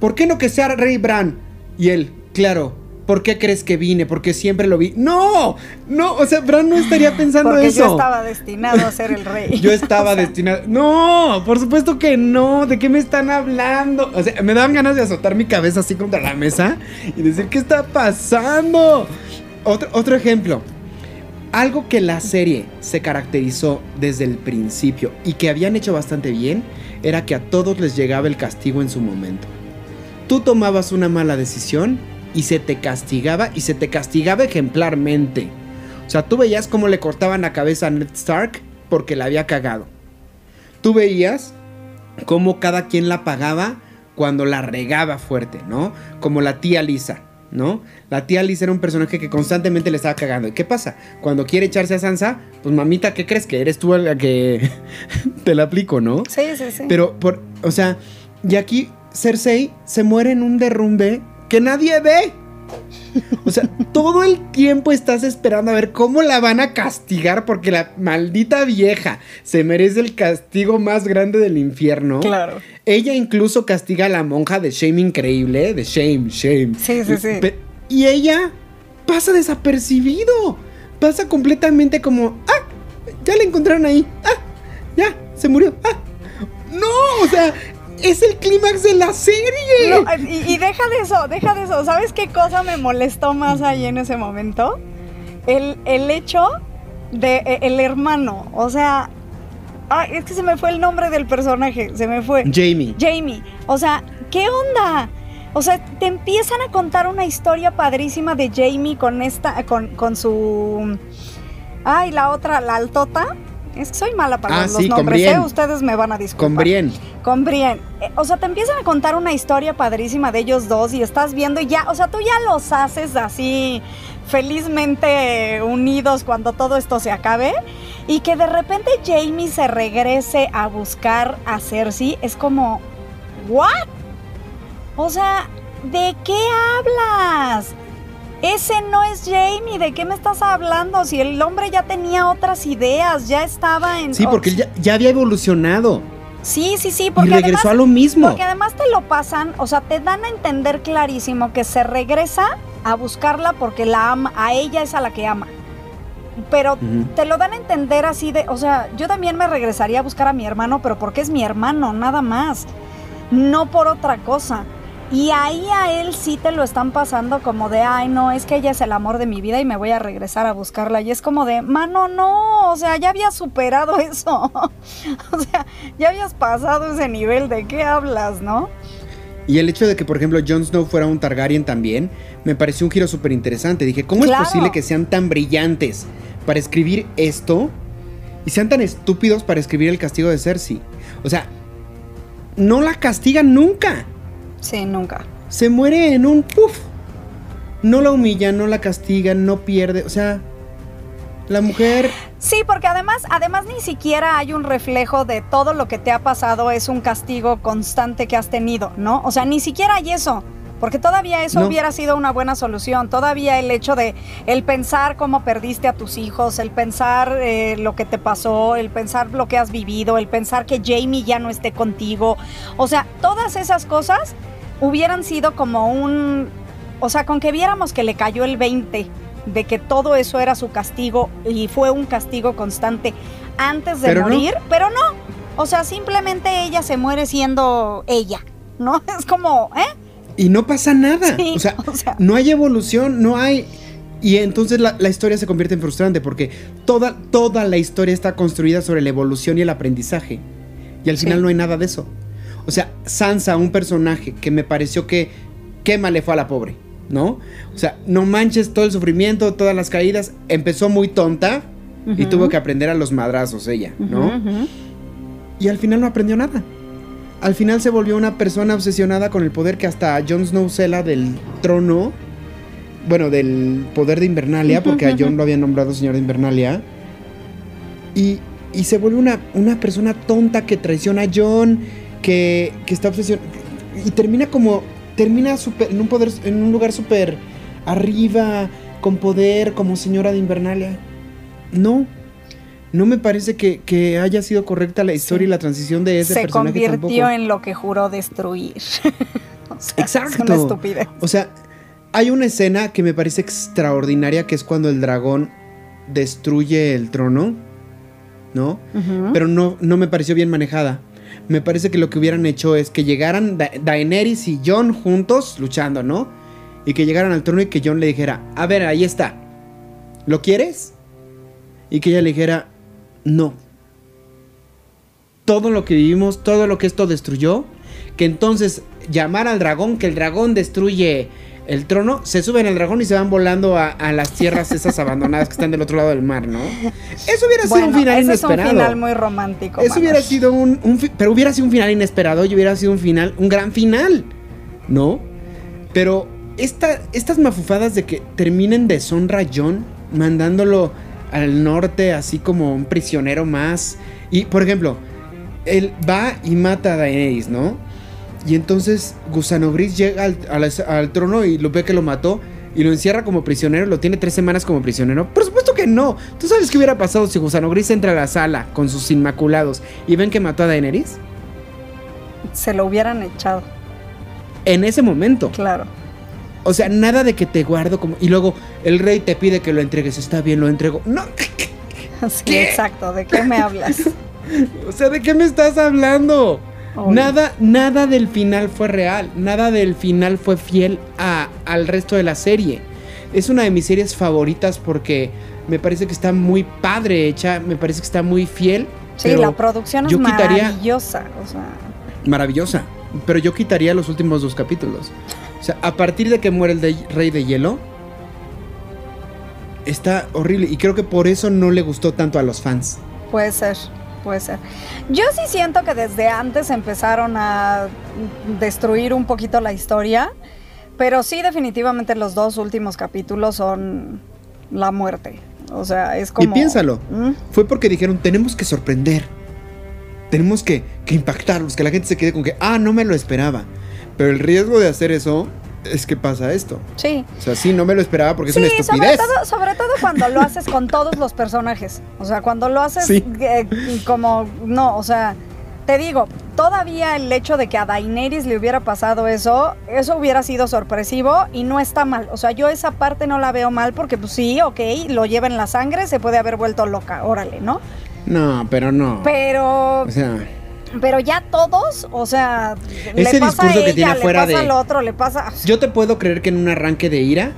¿Por qué no que sea Rey Bran? Y él, claro. ¿Por qué crees que vine? Porque siempre lo vi. ¡No! No, o sea, Bran no estaría pensando Porque eso. yo estaba destinado a ser el rey. [LAUGHS] Yo [LAUGHS] estaba destinado. No, por supuesto que no. ¿De qué me están hablando? O sea, me daban ganas de azotar mi cabeza así contra la mesa y decir, ¿qué está pasando? Otro, otro ejemplo. Algo que la serie se caracterizó desde el principio y que habían hecho bastante bien era que a todos les llegaba el castigo en su momento. Tú tomabas una mala decisión y se te castigaba y se te castigaba ejemplarmente. O sea, tú veías cómo le cortaban la cabeza a Ned Stark porque la había cagado. Tú veías cómo cada quien la pagaba cuando la regaba fuerte, ¿no? Como la tía Lisa, ¿no? La tía Lisa era un personaje que constantemente le estaba cagando. ¿Y qué pasa? Cuando quiere echarse a Sansa, pues mamita, ¿qué crees que eres tú la que [LAUGHS] te la aplico, no? Sí, sí, sí. Pero, por, o sea, y aquí Cersei se muere en un derrumbe que nadie ve. O sea, todo el tiempo estás esperando a ver cómo la van a castigar porque la maldita vieja se merece el castigo más grande del infierno. Claro. Ella incluso castiga a la monja de Shame increíble, de Shame, Shame. Sí, sí, sí. Y ella pasa desapercibido. Pasa completamente como, ah, ya la encontraron ahí. Ah, ya, se murió. Ah, no, o sea, es el clímax de la serie. No, y, y deja de eso, deja de eso. ¿Sabes qué cosa me molestó más ahí en ese momento? El, el hecho de eh, el hermano. O sea, ay, es que se me fue el nombre del personaje, se me fue. Jamie. Jamie. O sea, ¿qué onda? O sea, te empiezan a contar una historia padrísima de Jamie con esta, con, con su. Ay, la otra, la altota. Es que soy mala para Ah, los sí, nombres, ¿eh? Ustedes me van a disculpar. Con Brienne. Con Brienne. Eh, o sea, te empiezan a contar una historia padrísima de ellos dos y estás viendo y ya, o sea, tú ya los haces así felizmente unidos cuando todo esto se acabe y que de repente Jamie se regrese a buscar a Cersei es como, ¿what? O sea, ¿de qué hablas? Ese no es Jamie, ¿de qué me estás hablando? Si el hombre ya tenía otras ideas, ya estaba en... Sí, porque él ya, ya había evolucionado. Sí, sí, sí, Y porque regresó además, a lo mismo. porque además te lo pasan, o sea, te dan a entender clarísimo que se regresa a buscarla porque la ama, a ella es a la que ama. pero te lo dan a entender así de, o sea, yo también me regresaría a buscar a mi hermano, pero porque es mi hermano, nada más, no por otra cosa. Y ahí a él sí te lo están pasando como de, ay, no, es que ella es el amor de mi vida y me voy a regresar a buscarla. Y es como de, mano, no, o sea, ya habías superado [LAUGHS] eso. o sea, ya habías pasado ese nivel, ¿de qué hablas, no? Y el hecho de que, por ejemplo, Jon Snow fuera un Targaryen también, me pareció un giro súper interesante. Dije, ¿cómo Claro. es posible que sean tan brillantes para escribir esto y sean tan estúpidos para escribir el castigo de Cersei? O sea, no la castigan nunca. Sí, nunca. Se muere en un puff. No la humillan, no la castigan, no pierde. O sea, la mujer Sí, porque además, además ni siquiera hay un reflejo de todo lo que te ha pasado es un castigo constante que has tenido, ¿no? O sea, ni siquiera hay eso. Porque todavía eso No. hubiera sido una buena solución. Todavía el hecho de el pensar cómo perdiste a tus hijos, el pensar eh, lo que te pasó, el pensar lo que has vivido, el pensar que Jamie ya no esté contigo. O sea, todas esas cosas hubieran sido como un... O sea, con que viéramos que le cayó el 20 de que todo eso era su castigo y fue un castigo constante antes de Pero no. morir, pero no. O sea, simplemente ella se muere siendo ella, ¿no? [LAUGHS] Es como, ¿eh? y no pasa nada. Sí, o, sea, [LAUGHS] o sea. no hay evolución, no hay... Y entonces la, la historia se convierte en frustrante porque toda, toda la historia está construida sobre la evolución y el aprendizaje. Y al Sí. final no hay nada de eso. O sea, Sansa, un personaje que me pareció que qué mal le fue a la pobre, ¿no? O sea, no manches todo el sufrimiento, todas las caídas. Empezó muy tonta y tuvo que aprender a los madrazos ella, ¿no? Y al final no aprendió nada. Al final se volvió una persona obsesionada con el poder que hasta Jon Snow cela del trono. Bueno, del poder de Invernalia, porque a Jon lo habían nombrado señor de Invernalia. Y, y se vuelve una, una persona tonta que traiciona a Jon, que, que está obsesionada. Y termina como. Termina súper- en un poder. en un lugar súper arriba, con poder, como señora de Invernalia. No. No me parece que, que haya sido correcta la historia y la transición de ese Se personaje convirtió tampoco. en lo que juró destruir. [LAUGHS] O sea, Es Exacto. una estupidez. O sea, hay una escena que me parece extraordinaria que es cuando el dragón destruye el trono, ¿no? Pero no, no me pareció bien manejada. Me parece que lo que hubieran hecho es que llegaran Da- Daenerys y Jon juntos luchando, ¿no? Y que llegaran al trono y que Jon le dijera, a ver, ahí está. ¿Lo quieres? Y que ella le dijera, no. Todo lo que vivimos, todo lo que esto destruyó, que entonces llamar al dragón, que el dragón destruye el trono, se suben al dragón y se van volando a, a las tierras esas abandonadas que están del otro lado del mar, ¿no? Eso hubiera sido un final ese inesperado. es un final muy romántico. Eso hubiera sido un, pero hubiera sido un final inesperado y hubiera sido un final, un gran final, ¿no? Pero esta, estas mafufadas de que terminen deshonra a John, mandándolo al norte así como un prisionero más. Y, por ejemplo, él va y mata a Daenerys, ¿no? Y entonces Gusano Gris llega al, al- al trono y lo ve que lo mató y lo encierra como prisionero, lo tiene tres semanas como prisionero. Por supuesto que no. ¿Tú sabes qué hubiera pasado si Gusano Gris entra a la sala con sus inmaculados y ven que mató a Daenerys? Se lo hubieran echado, En ese momento. claro. O sea, nada de que te guardo como... Y luego el rey te pide que lo entregues. Está bien, lo entrego. No. [LAUGHS] Sí, exacto. ¿De qué me hablas? [LAUGHS] O sea, ¿de qué me estás hablando? Obvio. Nada, nada del final fue real. Nada del final fue fiel a- al resto de la serie. Es una de mis series favoritas porque me parece que está muy padre hecha. Me parece que está muy fiel. Sí, la producción es maravillosa. O sea, Maravillosa. Pero yo quitaría los últimos dos capítulos. O sea, a partir de que muere el de- rey de hielo. Está horrible. Y creo que por eso no le gustó tanto a los fans. puede ser, puede ser. Yo sí siento que desde antes empezaron a destruir un poquito la historia, pero sí definitivamente los dos últimos capítulos son la muerte. O sea, es como... Y piénsalo. ¿Mm? Fue porque dijeron, tenemos que sorprender. Tenemos que, que impactarlos, que la gente se quede con que, ah, no me lo esperaba. Pero el riesgo de hacer eso es que pasa esto. Sí. O sea, sí, no me lo esperaba porque Sí, es una sobre estupidez. todo, sobre todo cuando lo haces con todos los personajes. O sea, cuando lo haces Sí. eh, como, no, o sea, te digo, todavía el hecho de que a Daenerys le hubiera pasado eso, eso hubiera sido sorpresivo y no está mal. O sea, yo esa parte no la veo mal porque pues sí, ok, lo lleva en la sangre, se puede haber vuelto loca, órale, ¿no? No, pero no. Pero O sea, pero ya todos, o sea, Ese le pasa a que ella, tiene le pasa de- al otro, le pasa yo te puedo creer que en un arranque de ira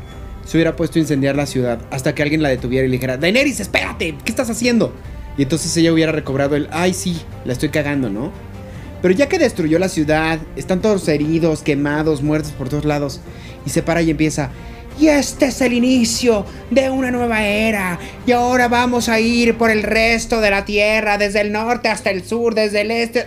se hubiera puesto a incendiar la ciudad hasta que alguien la detuviera y le dijera, Daenerys, espérate, ¿qué estás haciendo? Y entonces ella hubiera recobrado el, ay sí, la estoy cagando, ¿no? Pero ya que destruyó la ciudad, están todos heridos, quemados, muertos por todos lados, y se para y empieza, y este es el inicio de una nueva era, y ahora vamos a ir por el resto de la tierra, desde el norte hasta el sur, desde el este...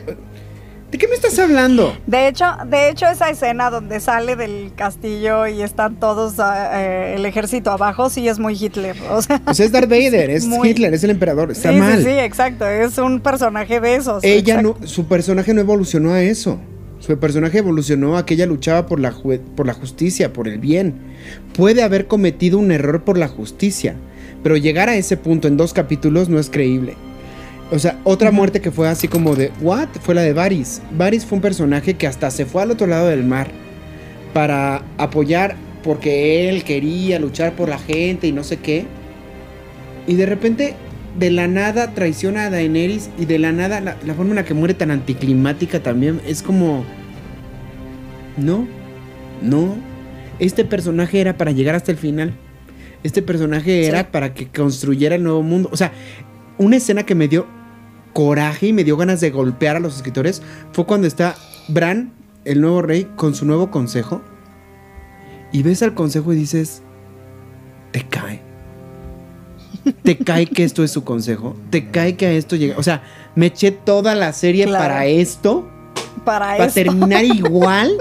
¿De qué me estás hablando? De hecho, de hecho esa escena donde sale del castillo y están todos ah, eh, el ejército abajo sí es muy Hitler, o sea, Pues es Darth [LAUGHS] Vader, es Muy- Hitler, es el emperador, está sí, mal. sí, sí, exacto, es un personaje de esos. Ella exacto. no, su personaje no evolucionó a eso. Su personaje evolucionó a que ella luchaba por la, por la justicia, por el bien. Puede haber cometido un error por la justicia, pero llegar a ese punto en dos capítulos no es creíble. O sea, otra muerte que fue así como de, ¿what? Fue la de Varys. Varys fue un personaje que hasta se fue al otro lado del mar para apoyar porque él quería luchar por la gente y no sé qué. Y de repente, de la nada traiciona a Daenerys y de la nada, la, la forma en la que muere tan anticlimática también es como... No, no. Este personaje era para llegar hasta el final. Este personaje Sí. era para que construyera el nuevo mundo. O sea, una escena que me dio coraje y me dio ganas de golpear a los escritores fue cuando está Bran, el nuevo rey, con su nuevo consejo. Y ves al consejo y dices, te cae. Te cae que esto es su consejo. Te cae que a esto llega. O sea, me eché toda la serie Claro. para esto. para Para terminar igual.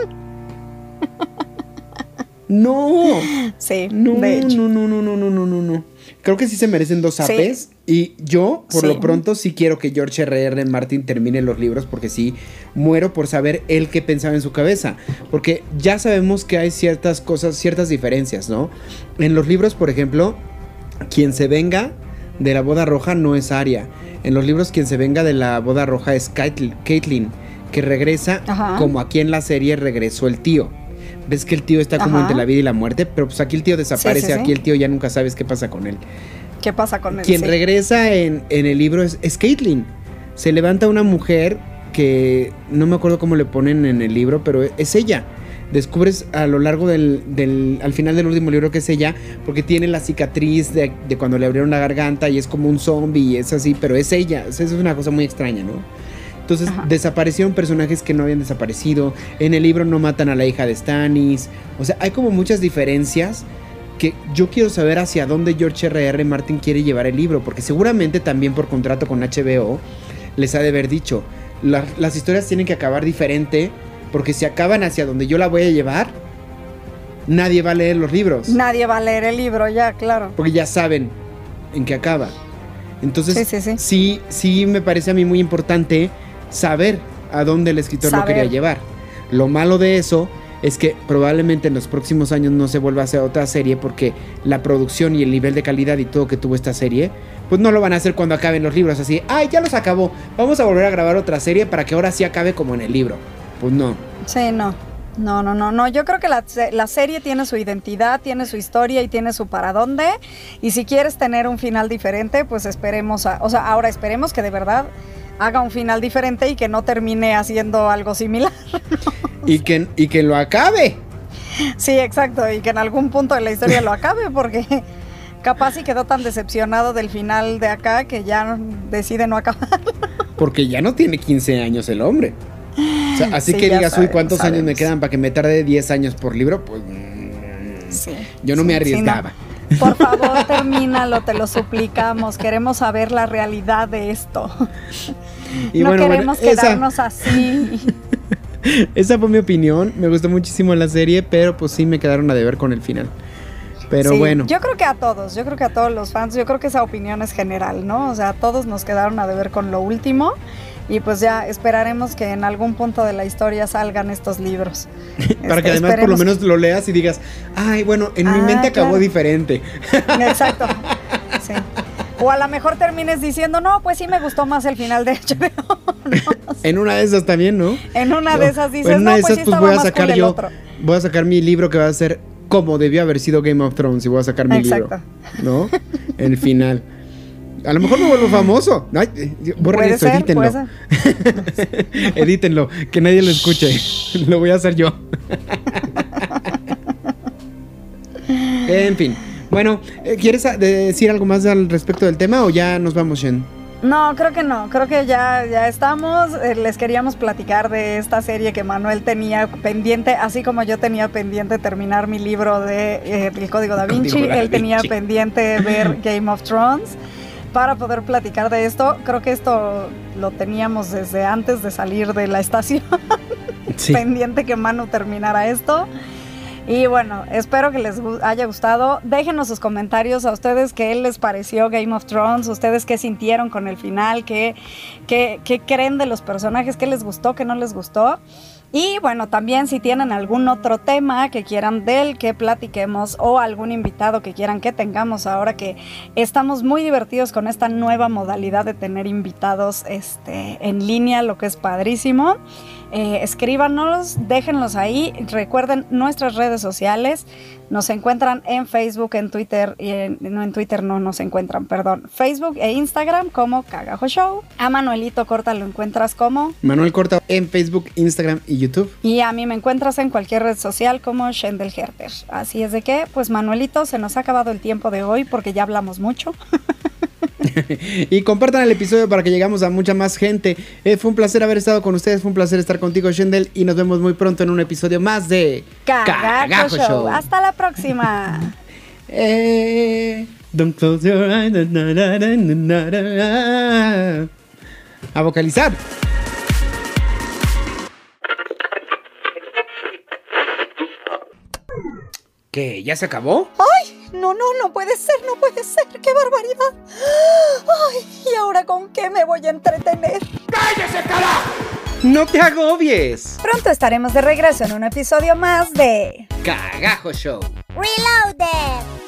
No. Sí, No, de hecho. no, no, no, no, no, no, no, no. Creo que sí se merecen dos Sí. apes. Y yo, por Sí. lo pronto, sí quiero que George R.R. Martin termine los libros porque sí muero por saber él qué pensaba en su cabeza. Porque ya sabemos que hay ciertas cosas, ciertas diferencias, ¿no? En los libros, por ejemplo, quien se venga de la boda roja no es Arya. En los libros, quien se venga de la boda roja es Caitlyn, que regresa Ajá. como aquí en la serie regresó el tío. Ves que el tío está como Ajá. entre la vida y la muerte, pero pues aquí el tío desaparece, Sí, sí, sí. aquí el tío ya nunca sabes qué pasa con él. ¿Qué pasa con él? Quien regresa en, en el libro es, es Caitlyn. Se levanta una mujer que no me acuerdo cómo le ponen en el libro, pero es ella. Descubres a lo largo del, del- al final del último libro que es ella, porque tiene la cicatriz de, de cuando le abrieron la garganta y es como un zombie y es así, pero es ella. Eso es una cosa muy extraña, ¿no? Entonces Ajá. desaparecieron personajes que no habían desaparecido. En el libro no matan a la hija de Stannis. O sea, hay como muchas diferencias que yo quiero saber hacia dónde George R.R. Martin quiere llevar el libro, porque seguramente también por contrato con HBO les ha de haber dicho, "La- las historias tienen que acabar diferente, porque si acaban hacia donde yo la voy a llevar, nadie va a leer los libros, Nadie va a leer el libro ya, claro. porque ya saben en qué acaba. Entonces, Sí, sí, sí. sí, sí me parece a mí muy importante saber a dónde el escritor lo quería llevar. Lo malo de eso es que probablemente en los próximos años no se vuelva a hacer otra serie porque la producción y el nivel de calidad y todo que tuvo esta serie, pues no lo van a hacer cuando acaben los libros así, ay, ya los acabó, vamos a volver a grabar otra serie para que ahora sí acabe como en el libro. Pues no. Sí, no. No, no, no, no. Yo creo que la, la serie tiene su identidad, tiene su historia y tiene su para dónde. Y si quieres tener un final diferente, pues esperemos a, o sea, ahora esperemos que de verdad haga un final diferente y que no termine haciendo algo similar. [LAUGHS] Y que, y que lo acabe. sí, exacto, y que en algún punto de la historia lo acabe porque capaz y quedó tan decepcionado del final de acá que ya decide no acabar. Porque ya no tiene 15 años el hombre. O sea, [LAUGHS] así Sí, que digas, uy, sabemos, ¿cuántos años me quedan para que me tarde 10 años por libro? Pues mm, Sí. yo no Sí, me arriesgaba. Por [LAUGHS] favor, termínalo, te lo suplicamos. Queremos saber la realidad de esto. Y no bueno, bueno, queremos esa- quedarnos así. [LAUGHS] Esa fue mi opinión. Me gustó muchísimo la serie, pero pues sí me quedaron a deber con el final. Pero Sí, bueno. Yo creo que a todos, yo creo que a todos los fans, yo creo que esa opinión es general, ¿no? O sea, todos nos quedaron a deber con lo último. Y pues ya esperaremos que en algún punto de la historia salgan estos libros. [LAUGHS] para que además por lo menos lo leas y digas, ay, bueno, en mi Ah, mente acabó claro. diferente. [LAUGHS] Exacto. [LAUGHS] Sí. O a lo mejor termines diciendo, no, pues sí me gustó más el final de HBO. En una de esas también, ¿no? En una de esas dices, en una no, de pues esas sí pues estaba voy a sacar cool yo, voy a sacar mi libro que va a ser como debió haber sido Game of Thrones y voy a sacar mi Exacto. libro, ¿no? El final. A lo mejor me vuelvo [GASPS] famoso. Ay, eh, borren esto, ser, edítenlo. [LAUGHS] edítenlo, que nadie lo escuche. [LAUGHS] lo voy a hacer yo. en fin. Bueno, eh, ¿quieres ah, decir algo más al respecto del tema o ya nos vamos, Shen? No, creo que no, creo que ya, ya estamos. Eh, les queríamos platicar de esta serie que Manuel tenía pendiente, así como yo tenía pendiente terminar mi libro de eh, El Código Da Vinci, Código Da él tenía Vinci. pendiente ver [LAUGHS] Game of Thrones para poder platicar de esto. Creo que esto lo teníamos desde antes de salir de la estación, [LAUGHS] Sí. pendiente que Manu terminara esto. Y bueno, espero que les haya gustado. Déjenos sus comentarios a ustedes qué les pareció Game of Thrones, ustedes qué sintieron con el final, qué, qué, qué creen de los personajes, qué les gustó, qué no les gustó. Y bueno, también si tienen algún otro tema que quieran del que platiquemos o algún invitado que quieran que tengamos ahora que estamos muy divertidos con esta nueva modalidad de tener invitados este, en línea, lo que es padrísimo. Eh, escríbanos, déjenlos ahí. Recuerden nuestras redes sociales. Nos encuentran en Facebook, en Twitter, y en- no en Twitter no nos encuentran, perdón. Facebook e Instagram como Cagajo Show. A Manuelito Corta lo encuentras como. Manuel Corta en Facebook, Instagram y YouTube. Y a mí me encuentras en cualquier red social como Shendel Herter. Así es de que, pues Manuelito, se nos ha acabado el tiempo de hoy porque ya hablamos mucho. [LAUGHS] [LAUGHS] y compartan el episodio para que llegamos a mucha más gente. Eh, fue un placer haber estado con ustedes, fue un placer estar contigo, Shendel, y nos vemos muy pronto en un episodio más de Cagajo Show. Hasta la próxima. [LAUGHS] Eh, don't close your eyes. na, na, na. A vocalizar. ¿Qué? ¿Ya se acabó? ¡Ay! No, no, no puede ser, no puede ser. ¡Qué barbaridad! ¡Ay! ¿Y ahora con qué me voy a entretener? ¡No te agobies! Pronto estaremos de regreso en un episodio más de... Cagajo Show. Reloaded.